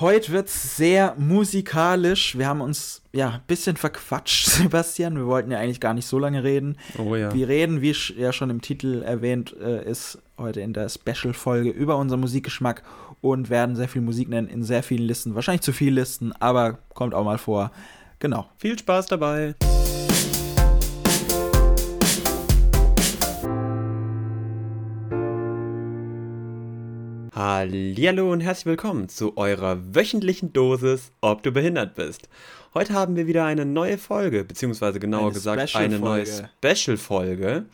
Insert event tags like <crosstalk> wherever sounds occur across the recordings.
Heute wird es sehr musikalisch. Wir haben uns ja ein bisschen verquatscht, <laughs> Sebastian. Wir wollten ja eigentlich gar nicht so lange reden. Oh ja. Wir reden, wie ja schon im Titel erwähnt äh, ist, heute in der Special-Folge über unseren Musikgeschmack und werden sehr viel Musik nennen in sehr vielen Listen. Wahrscheinlich zu viele Listen, aber kommt auch mal vor. Genau. Viel Spaß dabei. Hallo und herzlich willkommen zu eurer wöchentlichen Dosis, ob du behindert bist. Heute haben wir wieder eine neue Folge, beziehungsweise genauer eine gesagt eine neue Special-Folge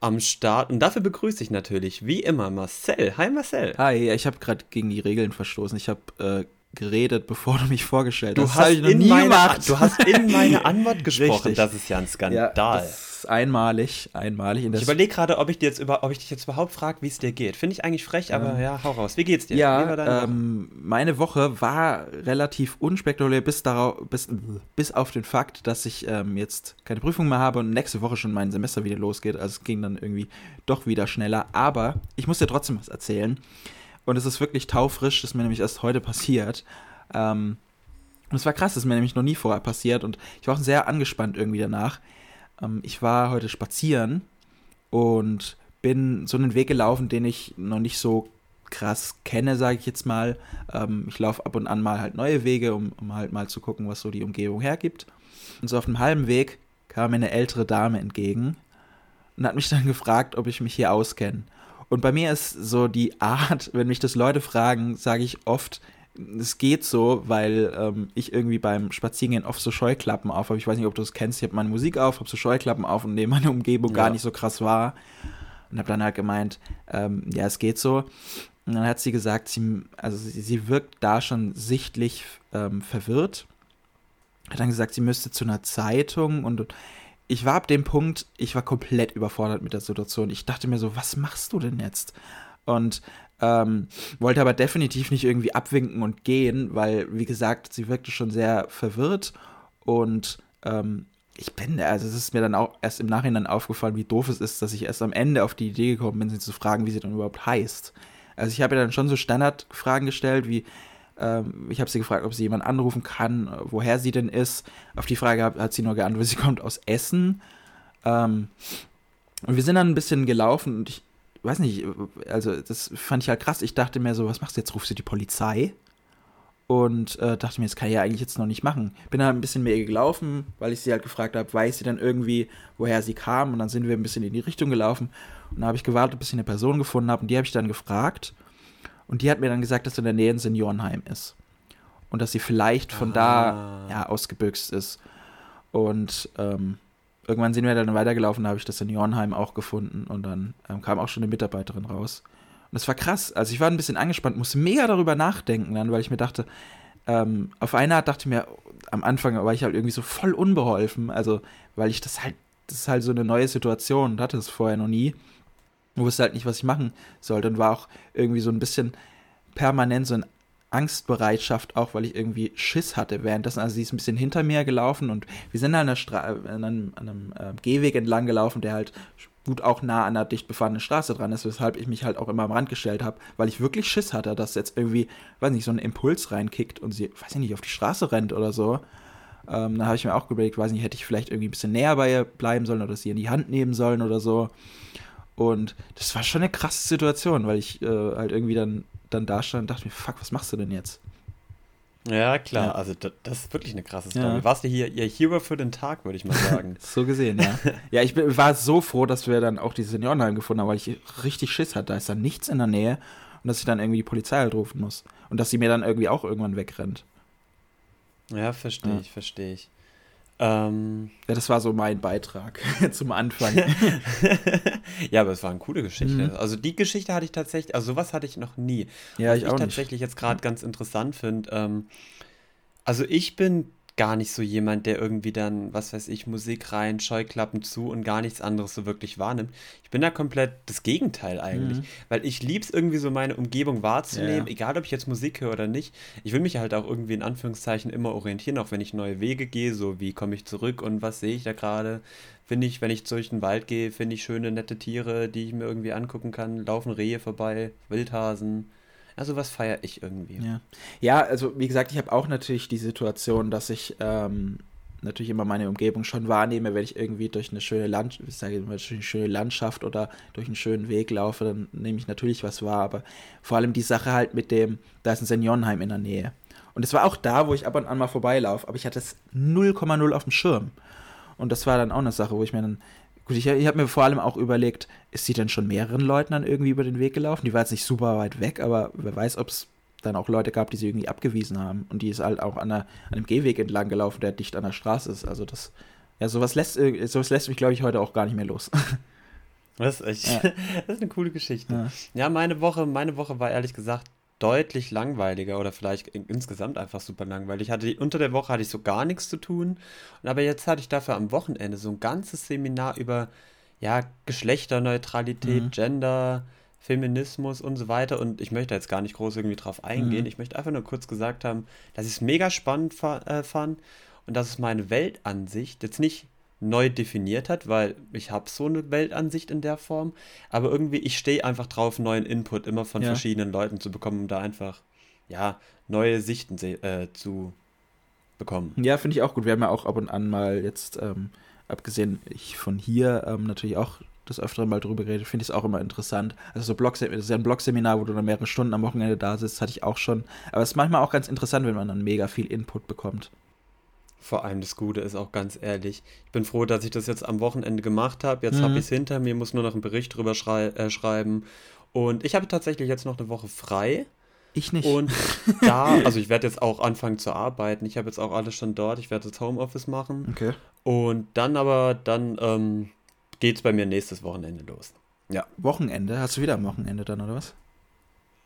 am Start. Und dafür begrüße ich natürlich wie immer Marcel. Hi Marcel. Hi, ich habe gerade gegen die Regeln verstoßen. Ich habe äh, geredet, bevor du mich vorgestellt du hast. hast ich noch nie meine. Du hast in meine Antwort <laughs> gesprochen. Richtig. Das ist ja ein Skandal. Ja, einmalig, einmalig. ich überlege gerade, ob ich dir jetzt über, ob ich dich jetzt überhaupt frage, wie es dir geht. Finde ich eigentlich frech, aber ähm, ja, hau raus. Wie geht's dir? Ja, ähm, meine Woche war relativ unspektakulär bis, darauf, bis, bis auf den Fakt, dass ich ähm, jetzt keine Prüfung mehr habe und nächste Woche schon mein Semester wieder losgeht. Also es ging dann irgendwie doch wieder schneller. Aber ich muss dir trotzdem was erzählen. Und es ist wirklich taufrisch, das ist mir nämlich erst heute passiert. Ähm, und es war krass, das ist mir nämlich noch nie vorher passiert und ich war auch sehr angespannt irgendwie danach. Ähm, ich war heute spazieren und bin so einen Weg gelaufen, den ich noch nicht so krass kenne, sage ich jetzt mal. Ähm, ich laufe ab und an mal halt neue Wege, um, um halt mal zu gucken, was so die Umgebung hergibt. Und so auf dem halben Weg kam mir eine ältere Dame entgegen und hat mich dann gefragt, ob ich mich hier auskenne. Und bei mir ist so die Art, <laughs> wenn mich das Leute fragen, sage ich oft, es geht so, weil ähm, ich irgendwie beim Spazierengehen oft so Scheuklappen auf habe. Ich weiß nicht, ob du das kennst. Ich habe meine Musik auf, habe so Scheuklappen auf und nehme meine Umgebung ja. gar nicht so krass wahr. Und habe dann halt gemeint, ähm, ja, es geht so. Und dann hat sie gesagt, sie, also sie, sie wirkt da schon sichtlich ähm, verwirrt. Hat dann gesagt, sie müsste zu einer Zeitung und ich war ab dem Punkt, ich war komplett überfordert mit der Situation. Ich dachte mir so, was machst du denn jetzt? Und ähm, wollte aber definitiv nicht irgendwie abwinken und gehen, weil, wie gesagt, sie wirkte schon sehr verwirrt und ähm, ich bin, also es ist mir dann auch erst im Nachhinein aufgefallen, wie doof es ist, dass ich erst am Ende auf die Idee gekommen bin, sie zu fragen, wie sie dann überhaupt heißt. Also ich habe ihr dann schon so Standardfragen gestellt, wie, ähm, ich habe sie gefragt, ob sie jemanden anrufen kann, woher sie denn ist. Auf die Frage hat, hat sie nur geantwortet, <laughs> sie kommt aus Essen. Ähm, und wir sind dann ein bisschen gelaufen und ich, weiß nicht, also das fand ich halt krass. Ich dachte mir so, was machst du jetzt? Rufst du die Polizei? Und äh, dachte mir, das kann ich ja eigentlich jetzt noch nicht machen. Bin dann ein bisschen mehr gelaufen, weil ich sie halt gefragt habe, weiß sie dann irgendwie, woher sie kam? Und dann sind wir ein bisschen in die Richtung gelaufen. Und dann habe ich gewartet, bis ich eine Person gefunden habe. Und die habe ich dann gefragt. Und die hat mir dann gesagt, dass in der Nähe ein Seniorenheim ist. Und dass sie vielleicht von ah. da ja, ausgebüxt ist. Und ähm, irgendwann sind wir dann weitergelaufen, da habe ich das Seniorenheim auch gefunden und dann ähm, kam auch schon eine Mitarbeiterin raus. Und das war krass. Also ich war ein bisschen angespannt, musste mega darüber nachdenken dann, weil ich mir dachte, ähm, auf eine Art dachte ich mir, am Anfang war ich halt irgendwie so voll unbeholfen, also weil ich das halt, das ist halt so eine neue Situation und hatte es vorher noch nie. Ich wusste halt nicht, was ich machen sollte und war auch irgendwie so ein bisschen permanent so ein Angstbereitschaft auch, weil ich irgendwie Schiss hatte währenddessen. Also sie ist ein bisschen hinter mir gelaufen und wir sind an, an einem, an einem äh, Gehweg entlang gelaufen, der halt gut auch nah an einer dicht befahrenen Straße dran ist, weshalb ich mich halt auch immer am Rand gestellt habe, weil ich wirklich Schiss hatte, dass jetzt irgendwie, weiß nicht, so ein Impuls reinkickt und sie, weiß ich nicht, auf die Straße rennt oder so. Ähm, dann habe ich mir auch überlegt, weiß nicht, hätte ich vielleicht irgendwie ein bisschen näher bei ihr bleiben sollen oder sie in die Hand nehmen sollen oder so. Und das war schon eine krasse Situation, weil ich äh, halt irgendwie dann dann da stand und dachte mir, fuck, was machst du denn jetzt? Ja, klar, ja. also das, das, ist wirklich eine krasse Story. Ja. Warst du hier ihr Hero für den Tag, würde ich mal sagen. <laughs> so gesehen, ja. ja, ich bin, war so froh, dass wir dann auch diese Seniorenheim gefunden haben, weil ich richtig Schiss hatte. Da ist dann nichts in der Nähe und dass ich dann irgendwie die Polizei halt rufen muss. Und dass sie mir dann irgendwie auch irgendwann wegrennt. Ja, verstehe ja. ich, verstehe ich. Ähm, ja, das war so mein Beitrag <laughs> zum Anfang. <laughs> ja, aber es war eine coole Geschichte. Mhm. Also die Geschichte hatte ich tatsächlich, also sowas hatte ich noch nie. Ja, Was ich, ich tatsächlich jetzt gerade ganz interessant finde. Ähm, also ich bin gar nicht so jemand, der irgendwie dann, was weiß ich, Musik rein, Scheuklappen zu und gar nichts anderes so wirklich wahrnimmt. Ich bin da komplett das Gegenteil eigentlich, mhm. weil ich lieb's irgendwie so meine Umgebung wahrzunehmen, ja. egal ob ich jetzt Musik höre oder nicht. Ich will mich halt auch irgendwie in Anführungszeichen immer orientieren, auch wenn ich neue Wege gehe, so wie komme ich zurück und was sehe ich da gerade. Finde ich, wenn ich durch den Wald gehe, finde ich schöne, nette Tiere, die ich mir irgendwie angucken kann. Laufen Rehe vorbei, Wildhasen. Also was feiere ich irgendwie. Ja. ja, also wie gesagt, ich habe auch natürlich die Situation, dass ich ähm, natürlich immer meine Umgebung schon wahrnehme, wenn ich irgendwie durch eine schöne Land ich sage immer, durch eine schöne Landschaft oder durch einen schönen Weg laufe, dann nehme ich natürlich was wahr. Aber vor allem die Sache halt mit dem, da ist ein Seniorenheim in der Nähe. Und es war auch da, wo ich ab und an mal vorbeilaufe, aber ich hatte es 0,0 auf dem Schirm. Und das war dann auch eine Sache, wo ich mir dann, gut, ich, ich habe mir vor allem auch überlegt, ist sie denn schon mehreren Leuten dann irgendwie über den Weg gelaufen? Die war jetzt nicht super weit weg, aber wer weiß, ob es dann auch Leute gab, die sie irgendwie abgewiesen haben. Und die ist halt auch an, einer, an einem Gehweg entlang gelaufen, der dicht an der Straße ist. Also das, ja, sowas lässt, äh, sowas lässt mich, glaube ich, heute auch gar nicht mehr los. Das ist echt, ja. <laughs> das ist eine coole Geschichte. Ja. ja, meine Woche, meine Woche war ehrlich gesagt deutlich langweiliger oder vielleicht insgesamt einfach super langweilig. Hatte unter der Woche hatte ich so gar nichts zu tun, aber jetzt hatte ich dafür am Wochenende so ein ganzes Seminar über ja Geschlechterneutralität, mhm. Gender, Feminismus und so weiter. Und ich möchte jetzt gar nicht groß irgendwie drauf eingehen. Mhm. Ich möchte einfach nur kurz gesagt haben, dass ich es mega spannend fa äh, fand und dass es meine Weltansicht jetzt nicht neu definiert hat, weil ich habe so eine Weltansicht in der Form, aber irgendwie, ich stehe einfach drauf, neuen Input immer von ja. verschiedenen Leuten zu bekommen, um da einfach, ja, neue Sichten äh, zu bekommen. Ja, finde ich auch gut. Wir haben ja auch ab und an mal jetzt, ähm, abgesehen ich von hier, ähm, natürlich auch des Öfteren mal drüber geredet, finde ich es auch immer interessant. Also so Blog, das ist ja ein Blogseminar, wo du dann mehrere Stunden am Wochenende da sitzt, hatte ich auch schon. Aber es ist manchmal auch ganz interessant, wenn man dann mega viel Input bekommt. Vor allem das Gute ist auch ganz ehrlich. Ich bin froh, dass ich das jetzt am Wochenende gemacht habe. Jetzt mhm. habe ich es hinter mir, muss nur noch einen Bericht drüber schrei äh, schreiben. Und ich habe tatsächlich jetzt noch eine Woche frei. Ich nicht. Und <laughs> da, also ich werde jetzt auch anfangen zu arbeiten. Ich habe jetzt auch alles schon dort. Ich werde jetzt Homeoffice machen. Okay. Und dann aber, dann ähm, geht es bei mir nächstes Wochenende los. Ja. Wochenende? Hast du wieder am Wochenende dann, oder was?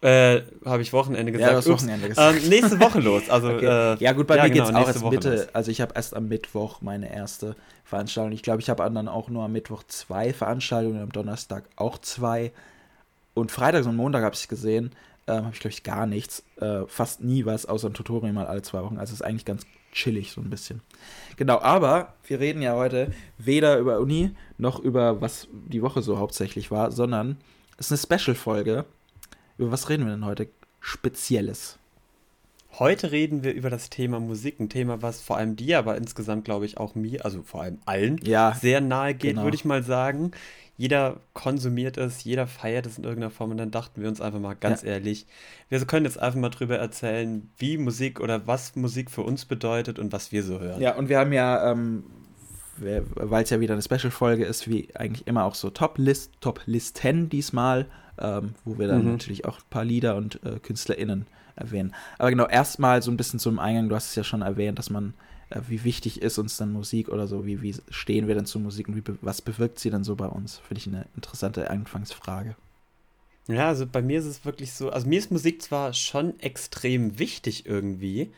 Äh, habe ich Wochenende gesagt. Ja, das Wochenende gesagt. Ähm, nächste Woche los. Also, <laughs> okay. äh, ja, gut, bei ja, mir genau, geht es auch erst Mitte. Also, ich habe erst am Mittwoch meine erste Veranstaltung. Ich glaube, ich habe dann auch nur am Mittwoch zwei Veranstaltungen, am Donnerstag auch zwei. Und Freitag und Montag habe ich gesehen. Ähm, habe ich, glaube ich, gar nichts. Äh, fast nie was, außer ein Tutorial mal alle zwei Wochen. Also, es ist eigentlich ganz chillig, so ein bisschen. Genau, aber wir reden ja heute weder über Uni noch über was die Woche so hauptsächlich war, sondern es ist eine Special-Folge über was reden wir denn heute Spezielles? Heute reden wir über das Thema Musik, ein Thema, was vor allem dir, aber insgesamt glaube ich auch mir, also vor allem allen, ja, sehr nahe geht, genau. würde ich mal sagen. Jeder konsumiert es, jeder feiert es in irgendeiner Form und dann dachten wir uns einfach mal ganz ja. ehrlich, wir können jetzt einfach mal drüber erzählen, wie Musik oder was Musik für uns bedeutet und was wir so hören. Ja, und wir haben ja, ähm, weil es ja wieder eine Special-Folge ist, wie eigentlich immer auch so Top-List, Top-Listen diesmal ähm, wo wir dann mhm. natürlich auch ein paar Lieder und äh, KünstlerInnen erwähnen. Aber genau, erstmal so ein bisschen zum Eingang, du hast es ja schon erwähnt, dass man, äh, wie wichtig ist uns dann Musik oder so, wie, wie stehen wir denn zur Musik und wie, was bewirkt sie dann so bei uns? Finde ich eine interessante Anfangsfrage. Ja, also bei mir ist es wirklich so, also mir ist Musik zwar schon extrem wichtig irgendwie,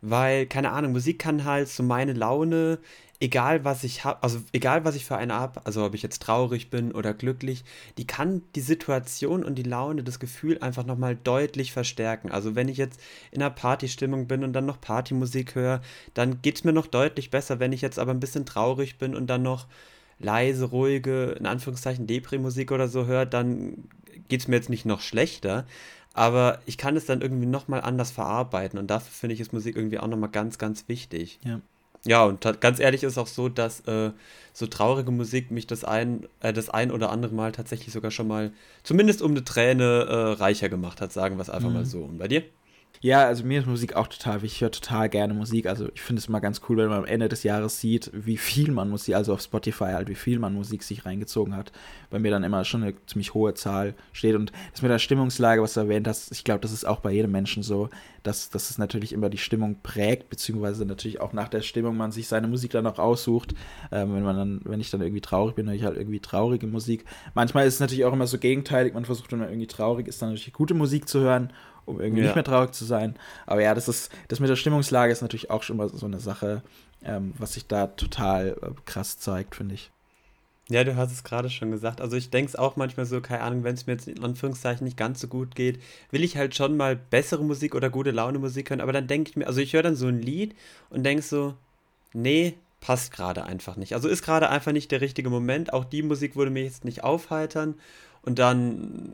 weil, keine Ahnung, Musik kann halt so meine Laune egal was ich habe, also egal was ich für eine habe, also ob ich jetzt traurig bin oder glücklich, die kann die Situation und die Laune, das Gefühl einfach nochmal deutlich verstärken. Also wenn ich jetzt in einer Partystimmung bin und dann noch Partymusik höre, dann geht es mir noch deutlich besser. Wenn ich jetzt aber ein bisschen traurig bin und dann noch leise, ruhige, in Anführungszeichen Depri-Musik oder so höre, dann geht es mir jetzt nicht noch schlechter. Aber ich kann es dann irgendwie nochmal anders verarbeiten und dafür finde ich ist Musik irgendwie auch nochmal ganz, ganz wichtig. Ja. Ja, und ganz ehrlich ist auch so, dass äh, so traurige Musik mich das ein, äh, das ein oder andere Mal tatsächlich sogar schon mal, zumindest um eine Träne, äh, reicher gemacht hat, sagen wir es einfach mhm. mal so. Und bei dir? Ja, also mir ist Musik auch total wichtig. Ich höre total gerne Musik. Also ich finde es immer ganz cool, wenn man am Ende des Jahres sieht, wie viel man Musik, also auf Spotify halt, wie viel man Musik sich reingezogen hat. Bei mir dann immer schon eine ziemlich hohe Zahl steht. Und das mit der Stimmungslage, was du erwähnt hast, ich glaube, das ist auch bei jedem Menschen so, dass, dass es natürlich immer die Stimmung prägt, beziehungsweise natürlich auch nach der Stimmung man sich seine Musik dann auch aussucht. Ähm, wenn man dann, wenn ich dann irgendwie traurig bin, höre ich halt irgendwie traurige Musik. Manchmal ist es natürlich auch immer so gegenteilig. Man versucht, wenn man irgendwie traurig ist, dann natürlich gute Musik zu hören um irgendwie ja. nicht mehr traurig zu sein. Aber ja, das ist, das mit der Stimmungslage ist natürlich auch schon mal so eine Sache, ähm, was sich da total äh, krass zeigt, finde ich. Ja, du hast es gerade schon gesagt. Also ich denke es auch manchmal so, keine Ahnung, wenn es mir jetzt in Anführungszeichen nicht ganz so gut geht, will ich halt schon mal bessere Musik oder gute Laune Musik hören. Aber dann denke ich mir, also ich höre dann so ein Lied und denke so, nee, passt gerade einfach nicht. Also ist gerade einfach nicht der richtige Moment. Auch die Musik würde mich jetzt nicht aufheitern. Und dann,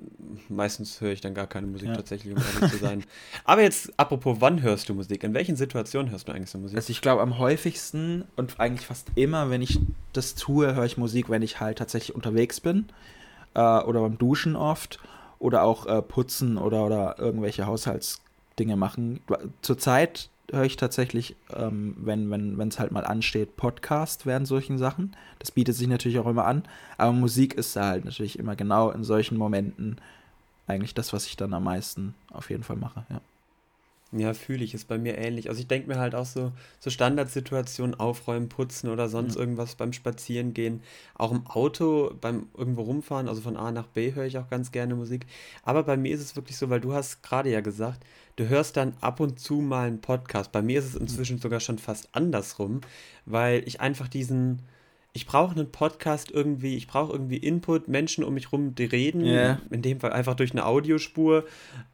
meistens höre ich dann gar keine Musik ja. tatsächlich, um ehrlich zu sein. <laughs> Aber jetzt, apropos, wann hörst du Musik? In welchen Situationen hörst du eigentlich so Musik? Also ich glaube am häufigsten und eigentlich fast immer, wenn ich das tue, höre ich Musik, wenn ich halt tatsächlich unterwegs bin. Äh, oder beim Duschen oft. Oder auch äh, putzen oder, oder irgendwelche Haushaltsdinge machen. Zurzeit höre ich tatsächlich, ähm, wenn es wenn, halt mal ansteht, Podcast während solchen Sachen. Das bietet sich natürlich auch immer an. Aber Musik ist da halt natürlich immer genau in solchen Momenten eigentlich das, was ich dann am meisten auf jeden Fall mache, ja. Ja, fühle ich, ist bei mir ähnlich. Also ich denke mir halt auch so, so Standardsituationen, aufräumen, putzen oder sonst ja. irgendwas beim Spazierengehen. Auch im Auto, beim irgendwo rumfahren, also von A nach B höre ich auch ganz gerne Musik. Aber bei mir ist es wirklich so, weil du hast gerade ja gesagt, du hörst dann ab und zu mal einen Podcast. Bei mir ist es inzwischen sogar schon fast andersrum, weil ich einfach diesen, ich brauche einen Podcast irgendwie, ich brauche irgendwie Input, Menschen um mich rum, die reden, yeah. in dem Fall einfach durch eine Audiospur,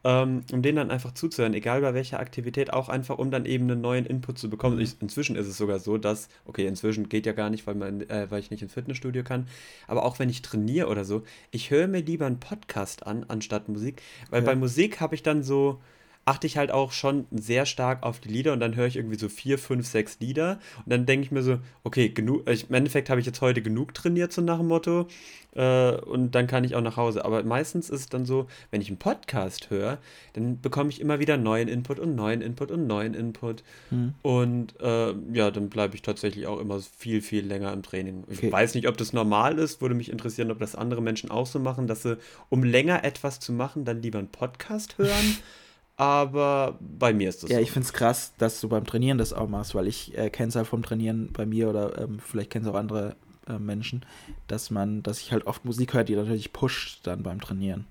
ähm, um denen dann einfach zuzuhören, egal bei welcher Aktivität, auch einfach, um dann eben einen neuen Input zu bekommen. Ich, inzwischen ist es sogar so, dass, okay, inzwischen geht ja gar nicht, weil, man, äh, weil ich nicht ins Fitnessstudio kann, aber auch wenn ich trainiere oder so, ich höre mir lieber einen Podcast an, anstatt Musik, weil ja. bei Musik habe ich dann so, achte ich halt auch schon sehr stark auf die Lieder und dann höre ich irgendwie so vier, fünf, sechs Lieder und dann denke ich mir so, okay, genug, im Endeffekt habe ich jetzt heute genug trainiert, so nach dem Motto, äh, und dann kann ich auch nach Hause. Aber meistens ist es dann so, wenn ich einen Podcast höre, dann bekomme ich immer wieder neuen Input und neuen Input und neuen Input hm. und äh, ja, dann bleibe ich tatsächlich auch immer viel, viel länger im Training. Ich okay. weiß nicht, ob das normal ist, würde mich interessieren, ob das andere Menschen auch so machen, dass sie, um länger etwas zu machen, dann lieber einen Podcast hören. <laughs> aber bei mir ist das Ja, so. ich finde es krass, dass du beim Trainieren das auch machst, weil ich äh, kenne es halt vom Trainieren bei mir oder ähm, vielleicht kennen es auch andere äh, Menschen, dass man, dass ich halt oft Musik höre, die natürlich pusht dann beim Trainieren.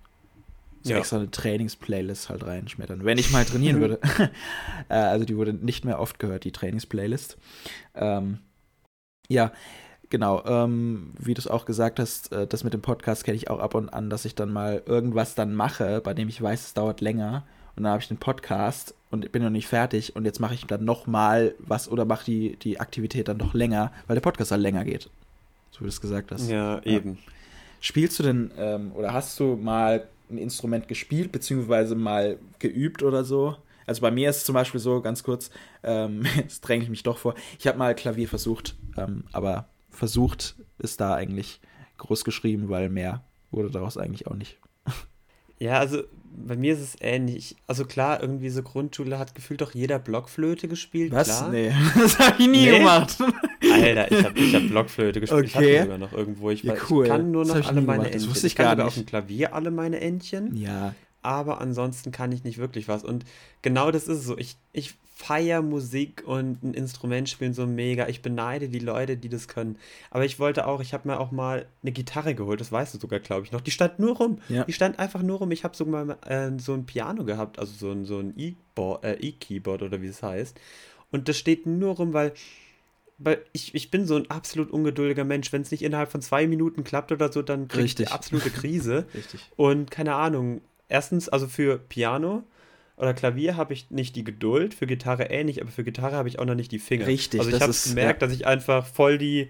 So ja. extra eine Trainingsplaylist halt reinschmettern. Wenn ich mal trainieren würde. <laughs> <laughs> äh, also die wurde nicht mehr oft gehört, die Trainingsplaylist. Ähm, ja, genau. Ähm, wie du es auch gesagt hast, äh, das mit dem Podcast kenne ich auch ab und an, dass ich dann mal irgendwas dann mache, bei dem ich weiß, es dauert länger und dann habe ich den Podcast und bin noch nicht fertig und jetzt mache ich dann noch mal was oder mache die, die Aktivität dann noch länger, weil der Podcast halt länger geht. So wie du es gesagt hast. Ja, eben. Ja. Spielst du denn ähm, oder hast du mal ein Instrument gespielt, beziehungsweise mal geübt oder so? Also bei mir ist es zum Beispiel so, ganz kurz, ähm, <laughs> jetzt dränge ich mich doch vor, ich habe mal Klavier versucht, ähm, aber versucht ist da eigentlich groß geschrieben, weil mehr wurde daraus eigentlich auch nicht. Ja, also bei mir ist es ähnlich. Also klar, irgendwie so Grundschule hat gefühlt doch jeder Blockflöte gespielt. Was? Klar. Nee, <laughs> das habe ich nie nee. gemacht. Alter, ich habe ich hab Blockflöte gespielt. Okay. Ich hatte sogar noch irgendwo. Ich, ja, cool. ich kann nur noch alle meine Entchen. Das wusste ich, ich kann gar nicht. auf dem Klavier alle meine Entchen. Ja. Aber ansonsten kann ich nicht wirklich was. Und genau das ist es so. Ich, ich feiere Musik und ein Instrument spielen so mega. Ich beneide die Leute, die das können. Aber ich wollte auch, ich habe mir auch mal eine Gitarre geholt, das weißt du sogar, glaube ich, noch. Die stand nur rum. Ja. Die stand einfach nur rum. Ich habe sogar mal äh, so ein Piano gehabt, also so ein, so ein äh, E-Keyboard äh, oder wie es heißt. Und das steht nur rum, weil weil ich, ich bin so ein absolut ungeduldiger Mensch. Wenn es nicht innerhalb von zwei Minuten klappt oder so, dann kriege ich eine absolute Krise. <laughs> Richtig. Und keine Ahnung. Erstens, also für Piano oder Klavier habe ich nicht die Geduld, für Gitarre ähnlich, aber für Gitarre habe ich auch noch nicht die Finger. Richtig. Also ich habe gemerkt, ja. dass ich einfach voll die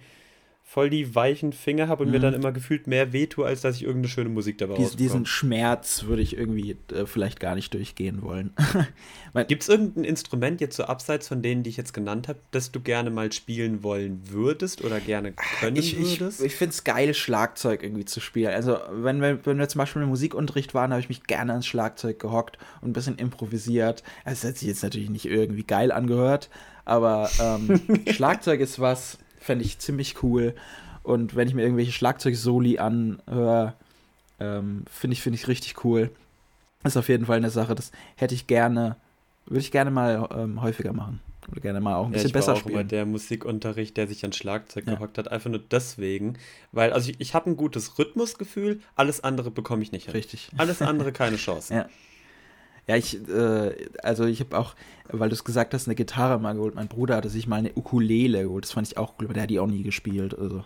voll die weichen Finger habe und mhm. mir dann immer gefühlt mehr wehtue, als dass ich irgendeine schöne Musik dabei Dies, Diesen Schmerz würde ich irgendwie äh, vielleicht gar nicht durchgehen wollen. <laughs> Gibt es irgendein Instrument jetzt so abseits von denen, die ich jetzt genannt habe, das du gerne mal spielen wollen würdest oder gerne können ich, würdest? Ich, ich finde es geil, Schlagzeug irgendwie zu spielen. Also wenn wir, wenn wir zum Beispiel im Musikunterricht waren, habe ich mich gerne ans Schlagzeug gehockt und ein bisschen improvisiert. Also, das hat sich jetzt natürlich nicht irgendwie geil angehört, aber ähm, <laughs> Schlagzeug ist was fände ich ziemlich cool. Und wenn ich mir irgendwelche Schlagzeug-Soli anhöre, ähm, finde ich, finde ich richtig cool. Ist auf jeden Fall eine Sache, das hätte ich gerne, würde ich gerne mal ähm, häufiger machen. Oder gerne mal auch ein bisschen ja, ich besser war auch spielen. Immer der Musikunterricht, der sich an Schlagzeug ja. gehockt hat, einfach nur deswegen, weil also ich, ich habe ein gutes Rhythmusgefühl, alles andere bekomme ich nicht hin. Richtig. Alles andere keine <laughs> Chance. ja. Ja, ich, äh, also ich habe auch, weil du es gesagt hast, eine Gitarre mal geholt. Mein Bruder hatte sich mal eine Ukulele geholt. Das fand ich auch cool, aber der hat die auch nie gespielt. Also.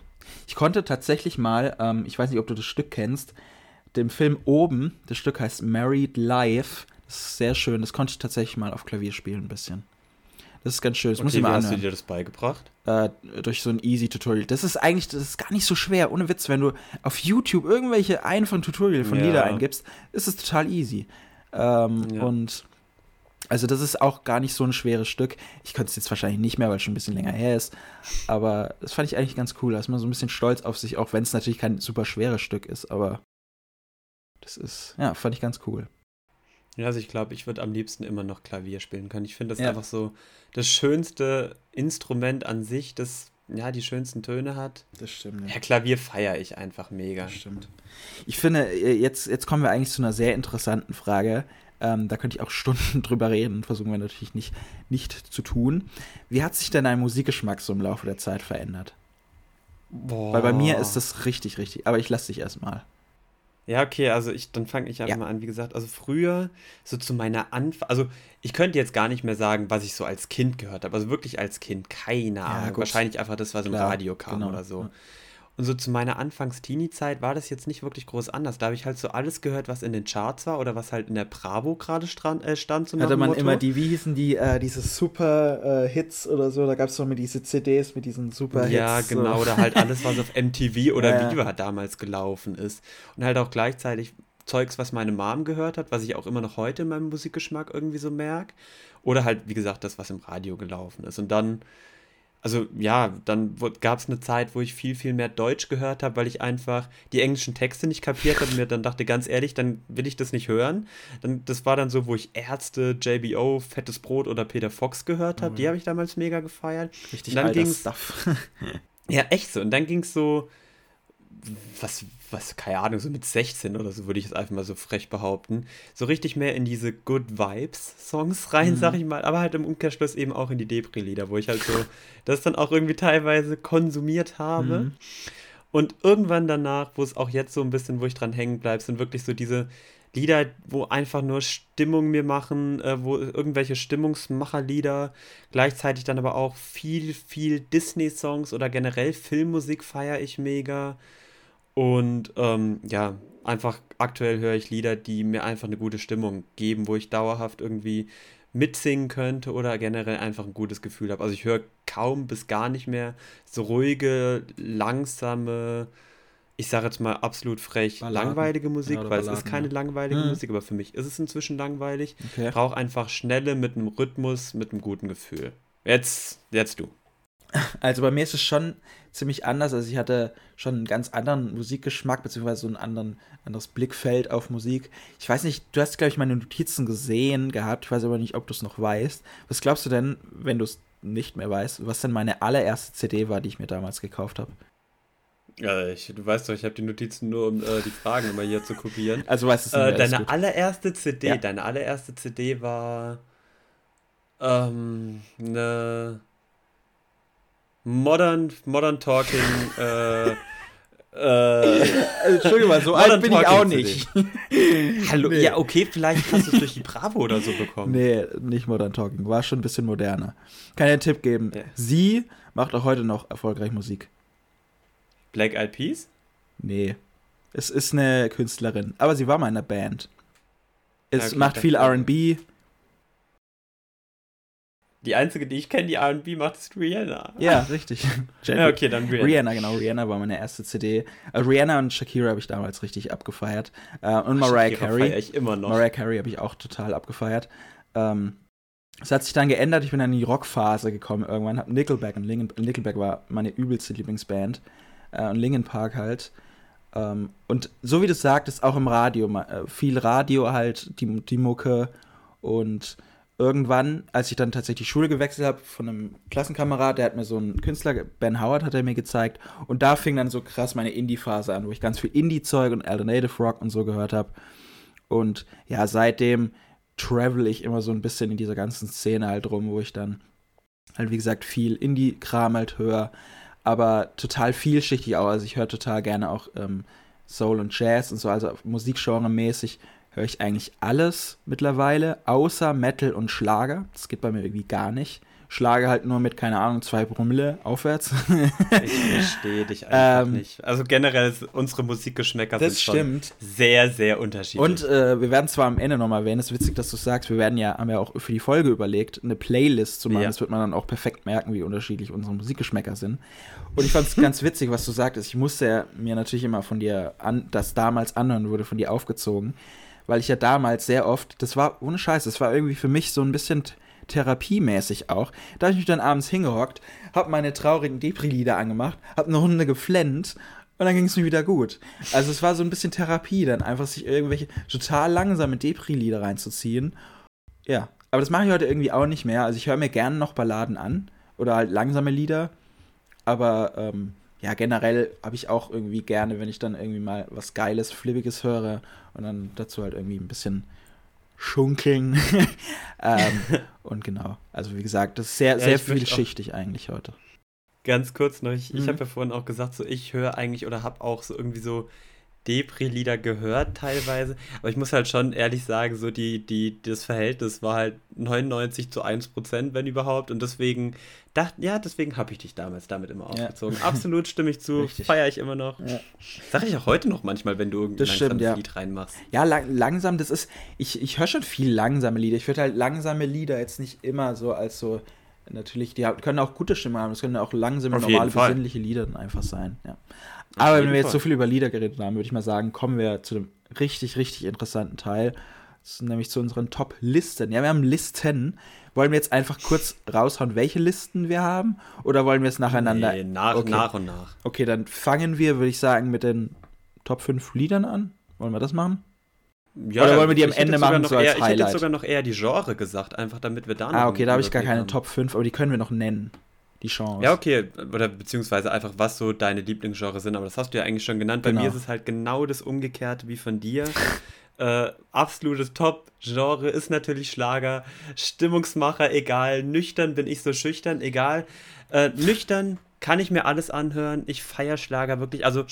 Ich konnte tatsächlich mal, ähm, ich weiß nicht, ob du das Stück kennst, dem Film Oben, das Stück heißt Married Life. Das ist sehr schön. Das konnte ich tatsächlich mal auf Klavier spielen ein bisschen. Das ist ganz schön. Das okay, muss ich wie mal hast du dir das beigebracht? Äh, durch so ein Easy-Tutorial. Das ist eigentlich, das ist gar nicht so schwer. Ohne Witz, wenn du auf YouTube irgendwelche einfachen Tutorial von Ja. Lieder eingibst, ist es total easy. Ähm, Ja. Und also das ist auch gar nicht so ein schweres Stück. Ich könnte es jetzt wahrscheinlich nicht mehr, weil es schon ein bisschen länger her ist. Aber das fand ich eigentlich ganz cool. Da ist man so ein bisschen stolz auf sich, auch wenn es natürlich kein super schweres Stück ist. Aber das ist, ja, fand ich ganz cool. Ja, also ich glaube, ich würde am liebsten immer noch Klavier spielen können. Ich finde das Ja. einfach so das schönste Instrument an sich, das ja die schönsten Töne hat. Das stimmt. Ja, Klavier feiere ich einfach mega. Das stimmt. Ich finde, äh, jetzt, jetzt kommen wir eigentlich zu einer sehr interessanten Frage. Ähm, da könnte ich auch Stunden <laughs> drüber reden, versuchen wir natürlich nicht, nicht zu tun. Wie hat sich denn dein Musikgeschmack so im Laufe der Zeit verändert? Boah. Weil bei mir ist das richtig, richtig. Aber ich lasse dich erstmal. Ja, okay, also ich, dann fange ich einfach Ja. mal an. Wie gesagt, also früher, so zu meiner Anfang, also ich könnte jetzt gar nicht mehr sagen, was ich so als Kind gehört habe. Also wirklich als Kind, keine Ahnung. gut. Wahrscheinlich einfach das, was im Klar, Radio kam genau. oder so. Ja. Und so zu meiner Anfangs-Teenie-Zeit war das jetzt nicht wirklich groß anders. Da habe ich halt so alles gehört, was in den Charts war oder was halt in der Bravo gerade stand, äh, stand. So Hatte man Motto. immer die, wie hießen die, äh, diese super äh, oder so, da gab es doch immer diese CDs mit diesen super Hits. Ja, genau, So. oder halt alles, was auf MTV <laughs> oder ja. Viva damals gelaufen ist. Und halt auch gleichzeitig Zeugs, was meine Mom gehört hat, was ich auch immer noch heute in meinem Musikgeschmack irgendwie so merke. Oder halt, wie gesagt, das, was im Radio gelaufen ist. Und dann, also ja, dann gab es eine Zeit, wo ich viel, viel mehr Deutsch gehört habe, weil ich einfach die englischen Texte nicht kapiert habe und mir dann dachte, ganz ehrlich, dann will ich das nicht hören. Dann, das war dann so, wo ich Ärzte, JBO, Fettes Brot oder Peter Fox gehört habe. Oh Die habe ich damals mega gefeiert. Richtig Und dann alter Stuff. <laughs> Ja, echt so. Und dann ging es so, was, was, keine Ahnung, so mit 16 oder so würde ich es einfach mal so frech behaupten, so richtig mehr in diese Good Vibes-Songs rein, Mhm. sag ich mal, aber halt im Umkehrschluss eben auch in die Depri-Lieder, wo ich halt so <laughs> das dann auch irgendwie teilweise konsumiert habe. Mhm. Und irgendwann danach, wo es auch jetzt so ein bisschen, wo ich dran hängen bleibe, sind wirklich so diese Lieder, wo einfach nur Stimmung mir machen, äh, wo irgendwelche Stimmungsmacherlieder, gleichzeitig dann aber auch viel, viel Disney-Songs oder generell Filmmusik feiere ich mega. Und ähm, ja, einfach aktuell höre ich Lieder, die mir einfach eine gute Stimmung geben, wo ich dauerhaft irgendwie mitsingen könnte oder generell einfach ein gutes Gefühl habe. Also ich höre kaum bis gar nicht mehr so ruhige, langsame, ich sage jetzt mal absolut frech, Balladen. langweilige Musik, Ja, oder weil es ist Balladen, keine ja. langweilige Mhm. Musik, aber für mich ist es inzwischen langweilig. Okay. Ich brauche einfach schnelle mit einem Rhythmus, mit einem guten Gefühl. Jetzt, jetzt du. Also bei mir ist es schon ziemlich anders. Also ich hatte schon einen ganz anderen Musikgeschmack, beziehungsweise so ein anderen, anderes Blickfeld auf Musik. Ich weiß nicht, du hast, glaube ich, meine Notizen gesehen gehabt. Ich weiß aber nicht, ob du es noch weißt. Was glaubst du denn, wenn du es nicht mehr weißt, was denn meine allererste CD war, die ich mir damals gekauft habe? Ja, ich, du weißt doch, ich habe die Notizen nur, um äh, die Fragen immer hier zu kopieren. Also weißt du es nicht Äh, deine gut. allererste CD, Ja. deine allererste CD war ähm, eine Modern, Modern Talking, äh, äh, Entschuldigung mal, so Modern alt bin ich auch nicht. <laughs> Hallo, Nee. ja, okay, vielleicht hast du es durch die Bravo oder so bekommen. Nee, nicht Modern Talking. War schon ein bisschen moderner. Kann dir einen Tipp geben. Ja. Sie macht auch heute noch erfolgreich Musik. Black Eyed Peas? Nee. Es ist eine Künstlerin, aber sie war mal in einer Band. Es Ja, okay, macht viel RB. Die einzige, die ich kenne, die R&B macht, ist Rihanna. Ja, richtig. <laughs> Ja, okay, dann Rihanna. Rihanna, genau. Rihanna war meine erste CD. Äh, Rihanna und Shakira habe ich damals richtig abgefeiert. Äh, und Mariah Shakira Carey. ich immer noch. Mariah Carey habe ich auch total abgefeiert. Ähm, es hat sich dann geändert. Ich bin dann in die Rockphase gekommen irgendwann. Hab Nickelback und Linkin, Nickelback war meine übelste Lieblingsband. Äh, und Linkin Park halt. Ähm, und so wie du sagtest, auch im Radio. viel Radio halt, die, die Mucke. Und irgendwann, als ich dann tatsächlich die Schule gewechselt habe, von einem Klassenkamerad, der hat mir so einen Künstler, Ben Howard hat er mir gezeigt. Und da fing dann so krass meine Indie-Phase an, wo ich ganz viel Indie-Zeug und Alternative Rock und so gehört habe. Und ja, seitdem travel ich immer so ein bisschen in dieser ganzen Szene halt rum, wo ich dann halt, wie gesagt, viel Indie-Kram halt höre, aber total vielschichtig auch. Also ich höre total gerne auch ähm, Soul und Jazz und so, also Musikgenre-mäßig höre ich eigentlich alles mittlerweile, außer Metal und Schlager. Das geht bei mir irgendwie gar nicht. Schlage halt nur mit, keine Ahnung, zwei Promille aufwärts. ich verstehe dich <laughs> einfach ähm, nicht. Also generell unsere Musikgeschmäcker sind schon sehr, sehr unterschiedlich. Und äh, wir werden zwar am Ende nochmal erwähnen, es ist witzig, dass du sagst, wir werden ja, haben ja auch für die Folge überlegt, eine Playlist zu machen. Ja. Das wird man dann auch perfekt merken, wie unterschiedlich unsere Musikgeschmäcker sind. Und ich fand es ganz witzig, was du sagtest. Ich musste ja mir natürlich immer von dir an, das damals anhören wurde, von dir aufgezogen. Weil ich ja damals sehr oft, das war ohne Scheiß, das war irgendwie für mich so ein bisschen therapiemäßig auch. Da habe ich mich dann abends hingehockt, habe meine traurigen Depri-Lieder angemacht, habe eine Runde geflennt und dann ging es mir wieder gut. Also es war so ein bisschen Therapie, dann einfach sich irgendwelche total langsame Depri-Lieder reinzuziehen. Ja, aber das mache ich heute irgendwie auch nicht mehr. Also ich höre mir gerne noch Balladen an oder halt langsame Lieder. Aber ähm, ja, generell habe ich auch irgendwie gerne, wenn ich dann irgendwie mal was Geiles, Flippiges höre und dann dazu halt irgendwie ein bisschen schunkeln. <laughs> ähm, <laughs> und genau, also wie gesagt, das ist sehr, ja, sehr vielschichtig eigentlich heute. Ganz kurz noch, ich, mhm. ich habe ja vorhin auch gesagt, so ich höre eigentlich oder habe auch so irgendwie so Depri-Lieder gehört teilweise, aber ich muss halt schon ehrlich sagen, so die, die, das Verhältnis war halt 99 zu 1 Prozent, wenn überhaupt, und deswegen dachte, ja, deswegen habe ich dich damals damit immer aufgezogen. Ja. Absolut stimme ich zu, feiere ich immer noch. Ja. Sag ich auch heute noch manchmal, wenn du irgendein das langsames ja. Lied reinmachst. Ja, lang, langsam, das ist, ich, ich höre schon viel langsame Lieder. Ich würde halt langsame Lieder jetzt nicht immer so als so, natürlich, die können auch gute Stimme haben, es können auch langsame, Auf normale, besinnliche Lieder dann einfach sein, ja. Aber wenn wir jetzt so viel über Lieder geredet haben, würde ich mal sagen, kommen wir zu dem richtig, richtig interessanten Teil. Das ist nämlich zu unseren Top-Listen. Ja, wir haben Listen. Wollen wir jetzt einfach kurz raushauen, welche Listen wir haben? Oder wollen wir es nacheinander? Nee, nach, okay. nach und nach. Okay, dann fangen wir, würde ich sagen, mit den Top 5 Liedern an. Wollen wir das machen? Ja, Oder wollen wir die am Ende machen, so als eher, Highlight? Ich hätte sogar noch eher die Genre gesagt, einfach damit wir da Ah, okay, da habe ich gar keine haben. Top 5, aber die können wir noch nennen die Chance. Ja, okay, oder beziehungsweise einfach, was so deine Lieblingsgenre sind, aber das hast du ja eigentlich schon genannt. Bei genau. mir ist es halt genau das Umgekehrte wie von dir. <laughs> äh, absolutes Top-Genre ist natürlich Schlager. Stimmungsmacher, egal. Nüchtern bin ich so schüchtern, egal. Äh, nüchtern kann ich mir alles anhören. Ich feiere Schlager wirklich. Also,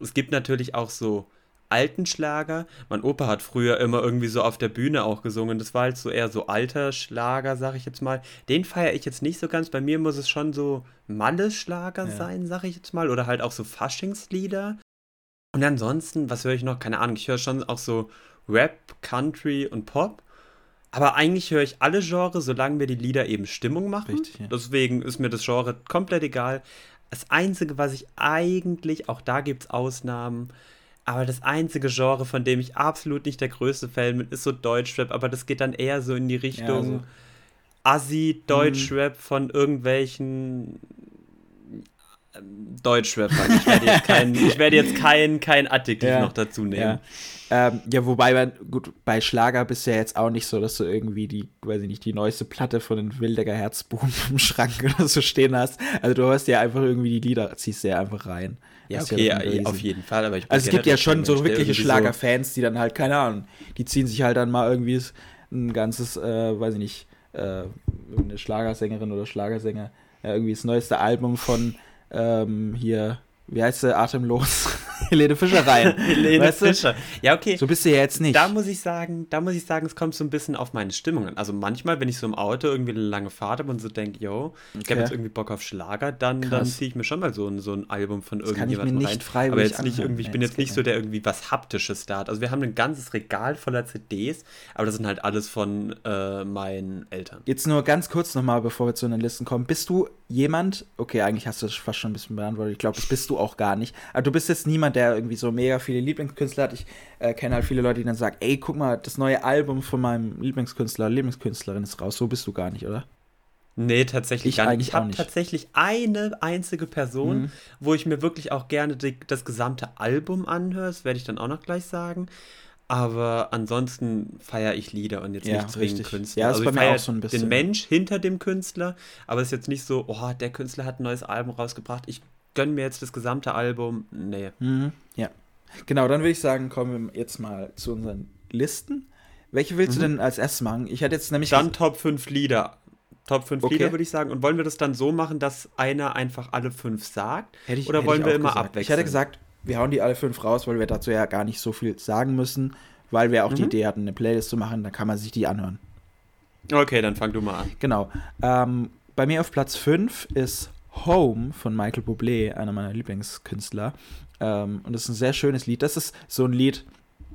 es gibt natürlich auch so alten Schlager. Mein Opa hat früher immer irgendwie so auf der Bühne auch gesungen. Das war halt so eher so alter Schlager, sag ich jetzt mal. Den feiere ich jetzt nicht so ganz. Bei mir muss es schon so Malle-Schlager ja. sein, sag ich jetzt mal. Oder halt auch so Faschingslieder. Und ansonsten, was höre ich noch? Keine Ahnung. Ich höre schon auch so Rap, Country und Pop. Aber eigentlich höre ich alle Genres, solange mir die Lieder eben Stimmung machen. Richtig, ja. Deswegen ist mir das Genre komplett egal. Das Einzige, was ich eigentlich, auch da gibt es Ausnahmen, aber das einzige Genre, von dem ich absolut nicht der größte Fan bin, ist so Deutschrap. Aber das geht dann eher so in die Richtung ja, also. Assi-Deutschrap mhm. von irgendwelchen Deutschrapper. Ich werde jetzt kein, <laughs> ich werde jetzt kein, kein Adjektiv ja, noch dazu nehmen. Ja. Ähm, ja, wobei, gut, bei Schlager bist du ja jetzt auch nicht so, dass du irgendwie die, weiß ich nicht, die neueste Platte von den Wildecker Herzbuben <laughs> im Schrank oder so stehen hast. Also du hörst ja einfach irgendwie die Lieder, ziehst ja einfach rein. Ja, okay, ja auf jeden Fall. Aber ich also es gibt ja schon so wirkliche Schlagerfans, die dann halt, keine Ahnung, die ziehen sich halt dann mal irgendwie ein ganzes, äh, weiß ich nicht, äh, eine Schlagersängerin oder Schlagersänger, ja, irgendwie das neueste Album von ähm, hier wie heißt sie, atemlos, <laughs> Helene Fischer rein. <laughs> Helene weißt Fischer. Ja, okay. So bist du ja jetzt nicht. Da muss ich sagen, da muss ich sagen, es kommt so ein bisschen auf meine Stimmung an. Also manchmal, wenn ich so im Auto irgendwie eine lange Fahrt habe und so denke, yo, ich habe jetzt irgendwie Bock auf Schlager, dann, dann ziehe ich mir schon mal so ein, so ein Album von irgendjemandem rein. Frei, aber jetzt nicht irgendwie, ich bin jetzt nicht so der irgendwie was Haptisches da hat. Also wir haben ein ganzes Regal voller CDs, aber das sind halt alles von äh, meinen Eltern. Jetzt nur ganz kurz nochmal, bevor wir zu den Listen kommen. Bist du jemand, okay, eigentlich hast du das fast schon ein bisschen beantwortet, ich glaube, das bist du auch gar nicht. Aber du bist jetzt niemand, der irgendwie so mega viele Lieblingskünstler hat. Ich äh, kenne halt viele Leute, die dann sagen, ey, guck mal, das neue Album von meinem Lieblingskünstler, Lieblingskünstlerin ist raus. So bist du gar nicht, oder? Nee, tatsächlich ich gar nicht. Ich habe tatsächlich eine einzige Person, mhm. wo ich mir wirklich auch gerne die, das gesamte Album anhöre. Das werde ich dann auch noch gleich sagen. Aber ansonsten feiere ich Lieder und jetzt ja, nicht zwingend Künstler. Ja, also ich feiere so den Mensch hinter dem Künstler, aber es ist jetzt nicht so, oh, der Künstler hat ein neues Album rausgebracht, ich gönne mir jetzt das gesamte Album. Nee. Mhm, ja. Genau, dann würde ich sagen, kommen wir jetzt mal zu unseren Listen. Welche willst mhm. du denn als erstes machen? Ich hatte jetzt nämlich. Dann Top 5 Lieder. Top 5 okay. Lieder, würde ich sagen. Und wollen wir das dann so machen, dass einer einfach alle fünf sagt? Ich, Oder wollen wir immer gesagt. abwechseln? Ich hätte gesagt, wir hauen die alle fünf raus, weil wir dazu ja gar nicht so viel sagen müssen. weil wir auch mhm. die Idee hatten, eine Playlist zu machen, dann kann man sich die anhören. Okay, dann fang du mal an. Genau. Ähm, bei mir auf Platz 5 ist Home von Michael Bublé, einer meiner Lieblingskünstler. Ähm, und das ist ein sehr schönes Lied. Das ist so ein Lied,